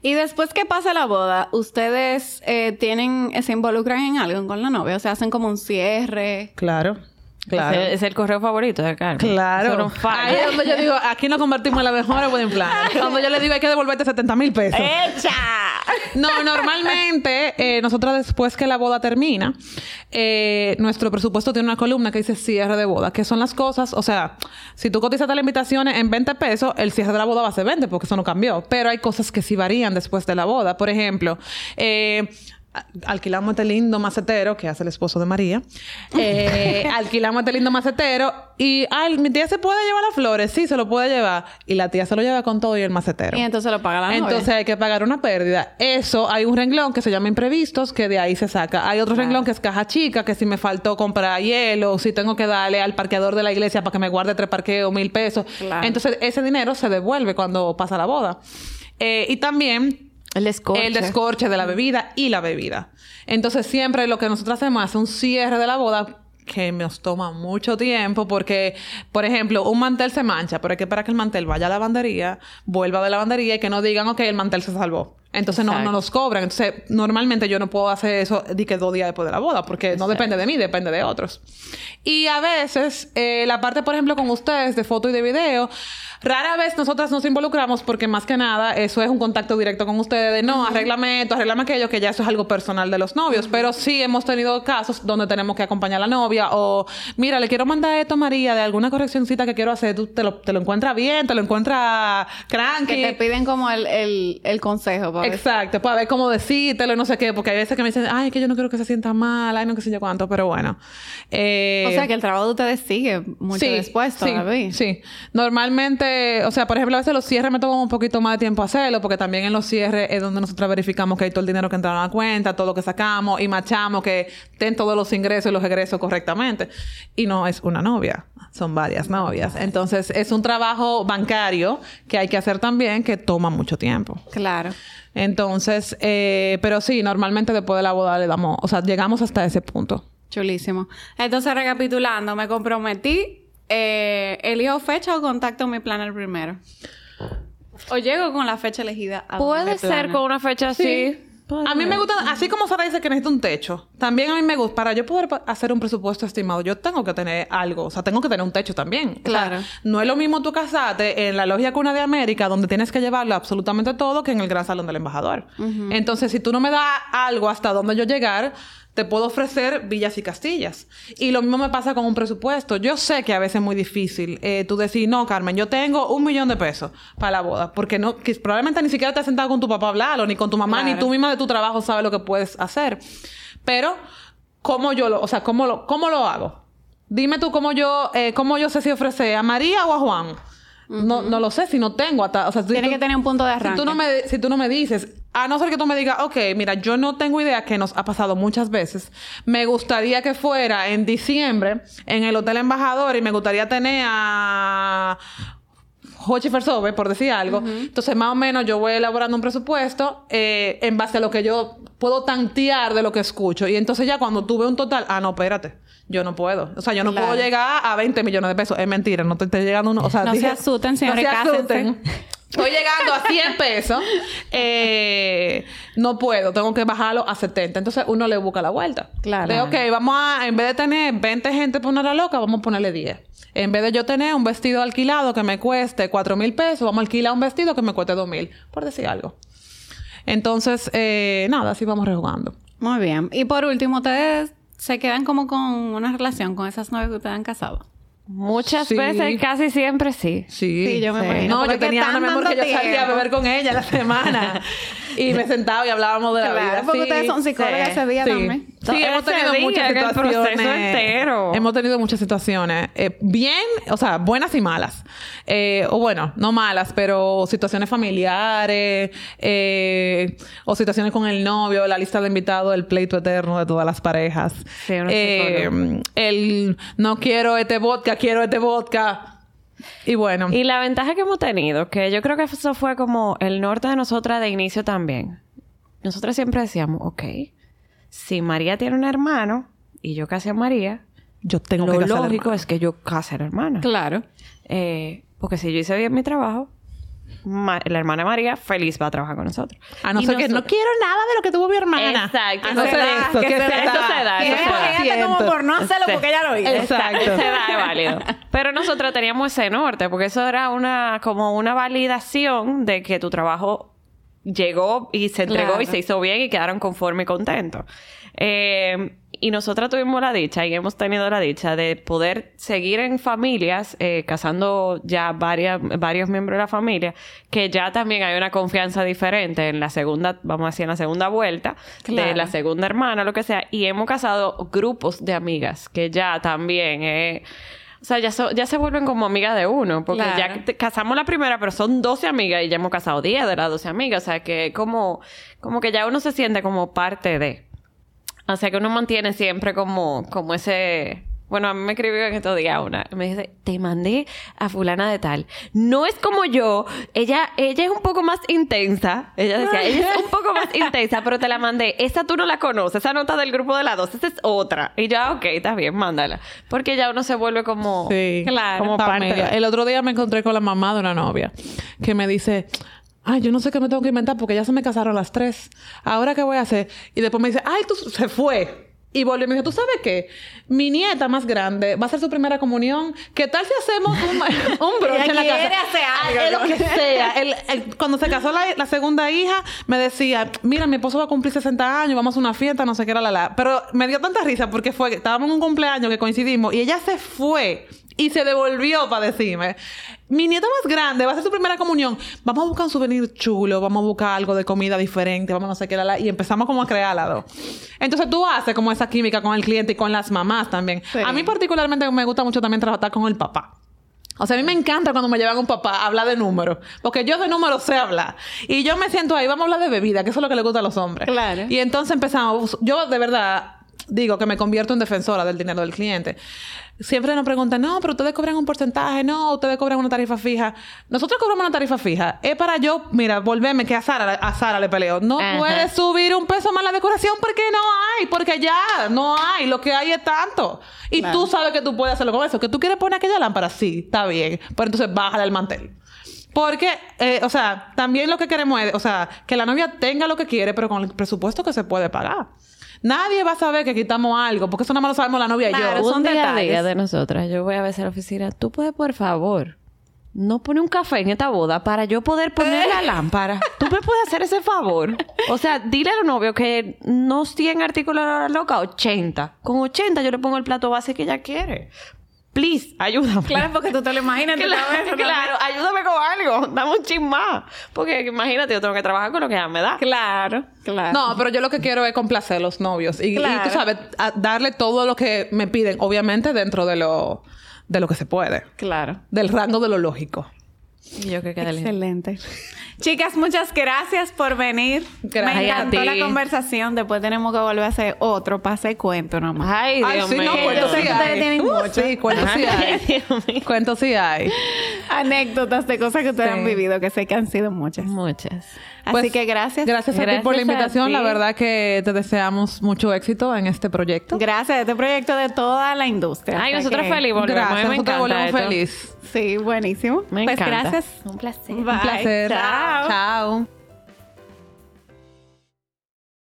Y después que pasa la boda, ¿ustedes eh, tienen, se involucran en algo con la novia? O sea, hacen como un cierre. Claro. Claro. Ese es el correo favorito de Carmen. Claro. No. Ahí es donde yo digo, aquí nos convertimos en la mejor wedding plan. Cuando yo le digo hay que devolverte 70 mil pesos. ¡Echa! No, normalmente, eh, nosotros después que la boda termina, eh, nuestro presupuesto tiene una columna que dice cierre de boda, que son las cosas, o sea, si tú cotizaste las invitaciones en 20 pesos, el cierre de la boda va a ser 20, porque eso no cambió. Pero hay cosas que sí varían después de la boda. Por ejemplo, eh, alquilamos este lindo macetero que hace el esposo de María. Eh, alquilamos este lindo macetero y, ay, mi tía se puede llevar las flores. Sí, se lo puede llevar. Y la tía se lo lleva con todo y el macetero. Y entonces lo paga la novia. Entonces hay que pagar una pérdida. Eso, hay un renglón que se llama imprevistos, que de ahí se saca. Hay otro renglón que es caja chica, que si me faltó comprar hielo, si tengo que darle al parqueador de la iglesia para que me guarde tres parqueos, mil pesos. Claro. Entonces ese dinero se devuelve cuando pasa la boda. Eh, y también El descorche. el descorche de la bebida y la bebida. Entonces, siempre lo que nosotros hacemos es un cierre de la boda que nos toma mucho tiempo porque, por ejemplo, un mantel se mancha, pero hay que esperar que el mantel vaya a la lavandería, vuelva de la lavandería y que no digan, ok, el mantel se salvó. Entonces no, no nos cobran. Entonces, normalmente yo no puedo hacer eso de que dos días después de la boda, porque no depende de mí, depende de otros. Y a veces, eh, la parte, por ejemplo, con ustedes de foto y de video, rara vez nosotras nos involucramos porque más que nada eso es un contacto directo con ustedes de no, arréglame esto, arréglame aquello, que ya eso es algo personal de los novios. Pero sí hemos tenido casos donde tenemos que acompañar a la novia o, mira, le quiero mandar esto a María de alguna correccioncita que quiero hacer, tú te lo, te lo encuentras bien, te lo encuentras cranky. Que te piden como el, el, el consejo. para ver. Exacto, para ver cómo decírtelo y no sé qué, porque hay veces que me dicen, ay, que yo no quiero que se sienta mal, ay, no que sé yo cuánto, pero bueno. Eh, O sea, que el trabajo de ustedes sigue mucho sí, después sí. Sí, Normalmente, o sea, por ejemplo, a veces los cierres me toman un poquito más de tiempo hacerlo, porque también en los cierres es donde nosotros verificamos que hay todo el dinero que entra a la cuenta, todo lo que sacamos y machamos que estén todos los ingresos y los egresos correctamente. Y no es una novia, son varias novias. Entonces, es un trabajo bancario que hay que hacer también que toma mucho tiempo. Claro. Entonces, eh, pero sí, normalmente después de la boda le damos, o sea, llegamos hasta ese punto. Chulísimo. Entonces, recapitulando, me comprometí. Eh, ¿Elijo fecha o contacto mi planner primero? ¿O llego con la fecha elegida? a Puede ser planner? con una fecha así. A mí me gusta, así como Sara dice que necesita un techo, también a mí me gusta, para yo poder hacer un presupuesto estimado, yo tengo que tener algo, o sea, tengo que tener un techo también. O sea, Claro. no es lo mismo tú casarte en la logia cuna de América, donde tienes que llevarlo absolutamente todo, que en el gran salón del embajador. Entonces, si tú no me das algo hasta donde yo llegar, te puedo ofrecer villas y castillas. Y lo mismo me pasa con un presupuesto. Yo sé que a veces es muy difícil eh, tú decir, no, Carmen, yo tengo un millón de pesos para la boda. Porque no, que probablemente ni siquiera te has sentado con tu papá a hablarlo, ni con tu mamá, ni tú misma de tu trabajo sabes lo que puedes hacer. Pero, ¿cómo yo lo, o sea, cómo lo, cómo lo hago? Dime tú cómo yo, eh, cómo yo sé si ofrecer a María o a Juan. No, no lo sé si no tengo hasta, o sea, si Tiene tú- que tener un punto de si arranque. tú, no me, si tú no me dices, a no ser que tú me digas, ok, mira, yo no tengo idea que nos ha pasado muchas veces. Me gustaría que fuera en diciembre en el Hotel Embajador y me gustaría tener a Hochi Fersove, por decir algo. Entonces, más o menos, yo voy elaborando un presupuesto eh, en base a lo que yo puedo tantear de lo que escucho. Y entonces ya cuando tuve un total, ah, no, espérate. Yo no puedo. O sea, yo no Claro. puedo llegar a 20 millones de pesos. Es mentira, no te estoy llegando uno. O sea, No se asusten, señores, No se cásense. asusten. Estoy llegando a 100 pesos. Eh, no puedo, tengo que bajarlo a 70. Entonces uno le busca la vuelta. Claro. De, ok, vamos a, en vez de tener 20 gente por una loca, vamos a ponerle 10. En vez de yo tener un vestido alquilado que me cueste 4 mil pesos, vamos a alquilar un vestido que me cueste 2 mil, por decir algo. Entonces, eh, nada, así vamos rejugando. Muy bien. Y por último, ustedes se quedan como con una relación con esas novias que ustedes han casado. Muchas Sí. veces, casi siempre sí. Sí, Sí, yo me imagino. No, yo tenía una memoria que yo salía a beber con ella la semana. y me sentaba y hablábamos de la Claro, vida. porque Sí, ustedes son psicólogas sí. ese día sí, también. Sí, hemos tenido muchas situaciones. entero. Hemos tenido muchas situaciones. eh, bien, o sea, buenas y malas. Eh, o bueno, no malas, pero situaciones familiares, eh, o situaciones con el novio, la lista de invitados, el pleito eterno de todas las parejas. Sí, Eh, psicólogo. el no quiero este vodka, quiero este vodka. Y bueno. Y la ventaja que hemos tenido, que yo creo que eso fue como el norte de nosotras de inicio también. Nosotras siempre decíamos, ok, si María tiene un hermano y yo casé a María, yo tengo lo que casar lógico es que yo case a la hermana. Claro. Eh, porque si yo hice bien mi trabajo, Ma- la hermana María feliz va a trabajar con nosotros. A no ser que no quiero nada de lo que tuvo mi hermana. Exacto. A no ser eso, que se da, eso se da, como por no hacerlo porque ella lo hizo. Exacto. Se da, es válido. Pero nosotros teníamos ese norte, porque eso era una, como una validación de que tu trabajo llegó y se entregó Claro. y se hizo bien y quedaron conformes y contentos. Eh, y nosotras tuvimos la dicha y hemos tenido la dicha de poder seguir en familias, eh, casando ya varias, varios miembros de la familia, que ya también hay una confianza diferente en la segunda, vamos a decir, en la segunda vuelta, de la segunda hermana, lo que sea, y hemos casado grupos de amigas que ya también, eh, o sea, ya, so- ya se vuelven como amigas de uno, porque Claro. ya te- casamos la primera, pero son 12 amigas y ya hemos casado 10 de las 12 amigas, o sea, que como, como que ya uno se siente como parte de. O sea, que uno mantiene siempre como, como ese... Bueno, a mí me escribió en estos días una. Me dice, te mandé a fulana de tal. No es como yo. Ella, ella es un poco más intensa. Ella decía, ella es un poco más intensa, pero te la mandé. Esa tú no la conoces. Esa nota del grupo de las dos. Esa es otra. Y yo, ah, ok, está bien, mándala. Porque ya uno se vuelve como... Sí, Claro. como. El otro día me encontré con la mamá de una novia que me dice, ay, yo no sé qué me tengo que inventar porque ya se me casaron las tres. Ahora qué voy a hacer. Y después me dice, ay, tú se fue. Y volvió y me dijo, ¿tú sabes qué? Mi nieta más grande va a hacer su primera comunión. ¿Qué tal si hacemos un, Ella en la casa? hacer algo, Ay, lo que sea. El- el- cuando se casó la, la segunda hija, me decía, mira, mi esposo va a cumplir 60 años, vamos a una fiesta, no sé qué era la la. Pero me dio tanta risa porque fue, estábamos en un cumpleaños que coincidimos y ella se fue y se devolvió para decirme, mi nieta más grande va a hacer su primera comunión, vamos a buscar un souvenir chulo, vamos a buscar algo de comida diferente, vamos a no sé qué, la, la", y empezamos como a crear las dos. Entonces tú haces como esa química con el cliente y con las mamás también. Sí. A mí particularmente me gusta mucho también trabajar con el papá. O sea, a mí me encanta cuando me llevan un papá a hablar de números. Porque yo de números sé hablar. Y yo me siento ahí, vamos a hablar de bebida, que eso es lo que le gusta a los hombres. Claro. Y entonces empezamos. Yo de verdad digo que me convierto en defensora del dinero del cliente. Siempre nos preguntan, no, pero ustedes cobran un porcentaje, no, ustedes cobran una tarifa fija. Nosotros cobramos una tarifa fija. Es para yo, mira, volverme que a Sara, a Sara le peleo. No Ajá. puedes subir un peso más la decoración porque no hay, porque ya no hay. Lo que hay es tanto. Y Claro. tú sabes que tú puedes hacerlo con eso. Que tú quieres poner aquella lámpara, sí, está bien. Pero entonces bájale el mantel. Porque, eh, o sea, también lo que queremos es, o sea, que la novia tenga lo que quiere, pero con el presupuesto que se puede pagar. Nadie va a saber que quitamos algo, porque eso nada más lo sabemos la novia y yo. son un día detalles. día de nosotras. Yo voy a veces a la oficina. Tú puedes, por favor, no poner un café en esta boda para yo poder poner la lámpara. Tú me puedes hacer ese favor. O sea, dile a los novios que no 100 artículos a la loca, 80. Con 80 yo le pongo el plato base que ella quiere. Please, ayúdame. Claro, porque tú te lo imaginas Claro, ayúdame con algo. Dame un chin más. Porque imagínate, yo tengo que trabajar con lo que ella me da. Claro, claro. No, pero yo lo que quiero es complacer a los novios. Y, y Claro. tú sabes, a- darle todo lo que me piden, obviamente dentro de lo, de lo que se puede. Claro. Del rango de lo lógico. Yo creo que. Excelente. Chicas, muchas gracias por venir. Gracias Me a encantó ti. la conversación. Después tenemos que volver a hacer otro pase cuento nomás. Ay, Ay, Dios sí, mío. no, sí hay. tienen Uh, mucho. Sí, cuentos sí Ay, hay. Cuentos sí hay. Anécdotas de cosas que ustedes Sí. han vivido, que sé que han sido muchas. Muchas. Así Pues, que gracias. Gracias, a ti por la invitación. La verdad que te deseamos mucho éxito en este proyecto. Gracias. Este proyecto de toda la industria. Ay, nosotros que- feliz volvemos. Gracias, me nosotros volvemos feliz. Sí, buenísimo. Me pues encanta. gracias. Un placer. Bye. Un placer. Chao. Chao.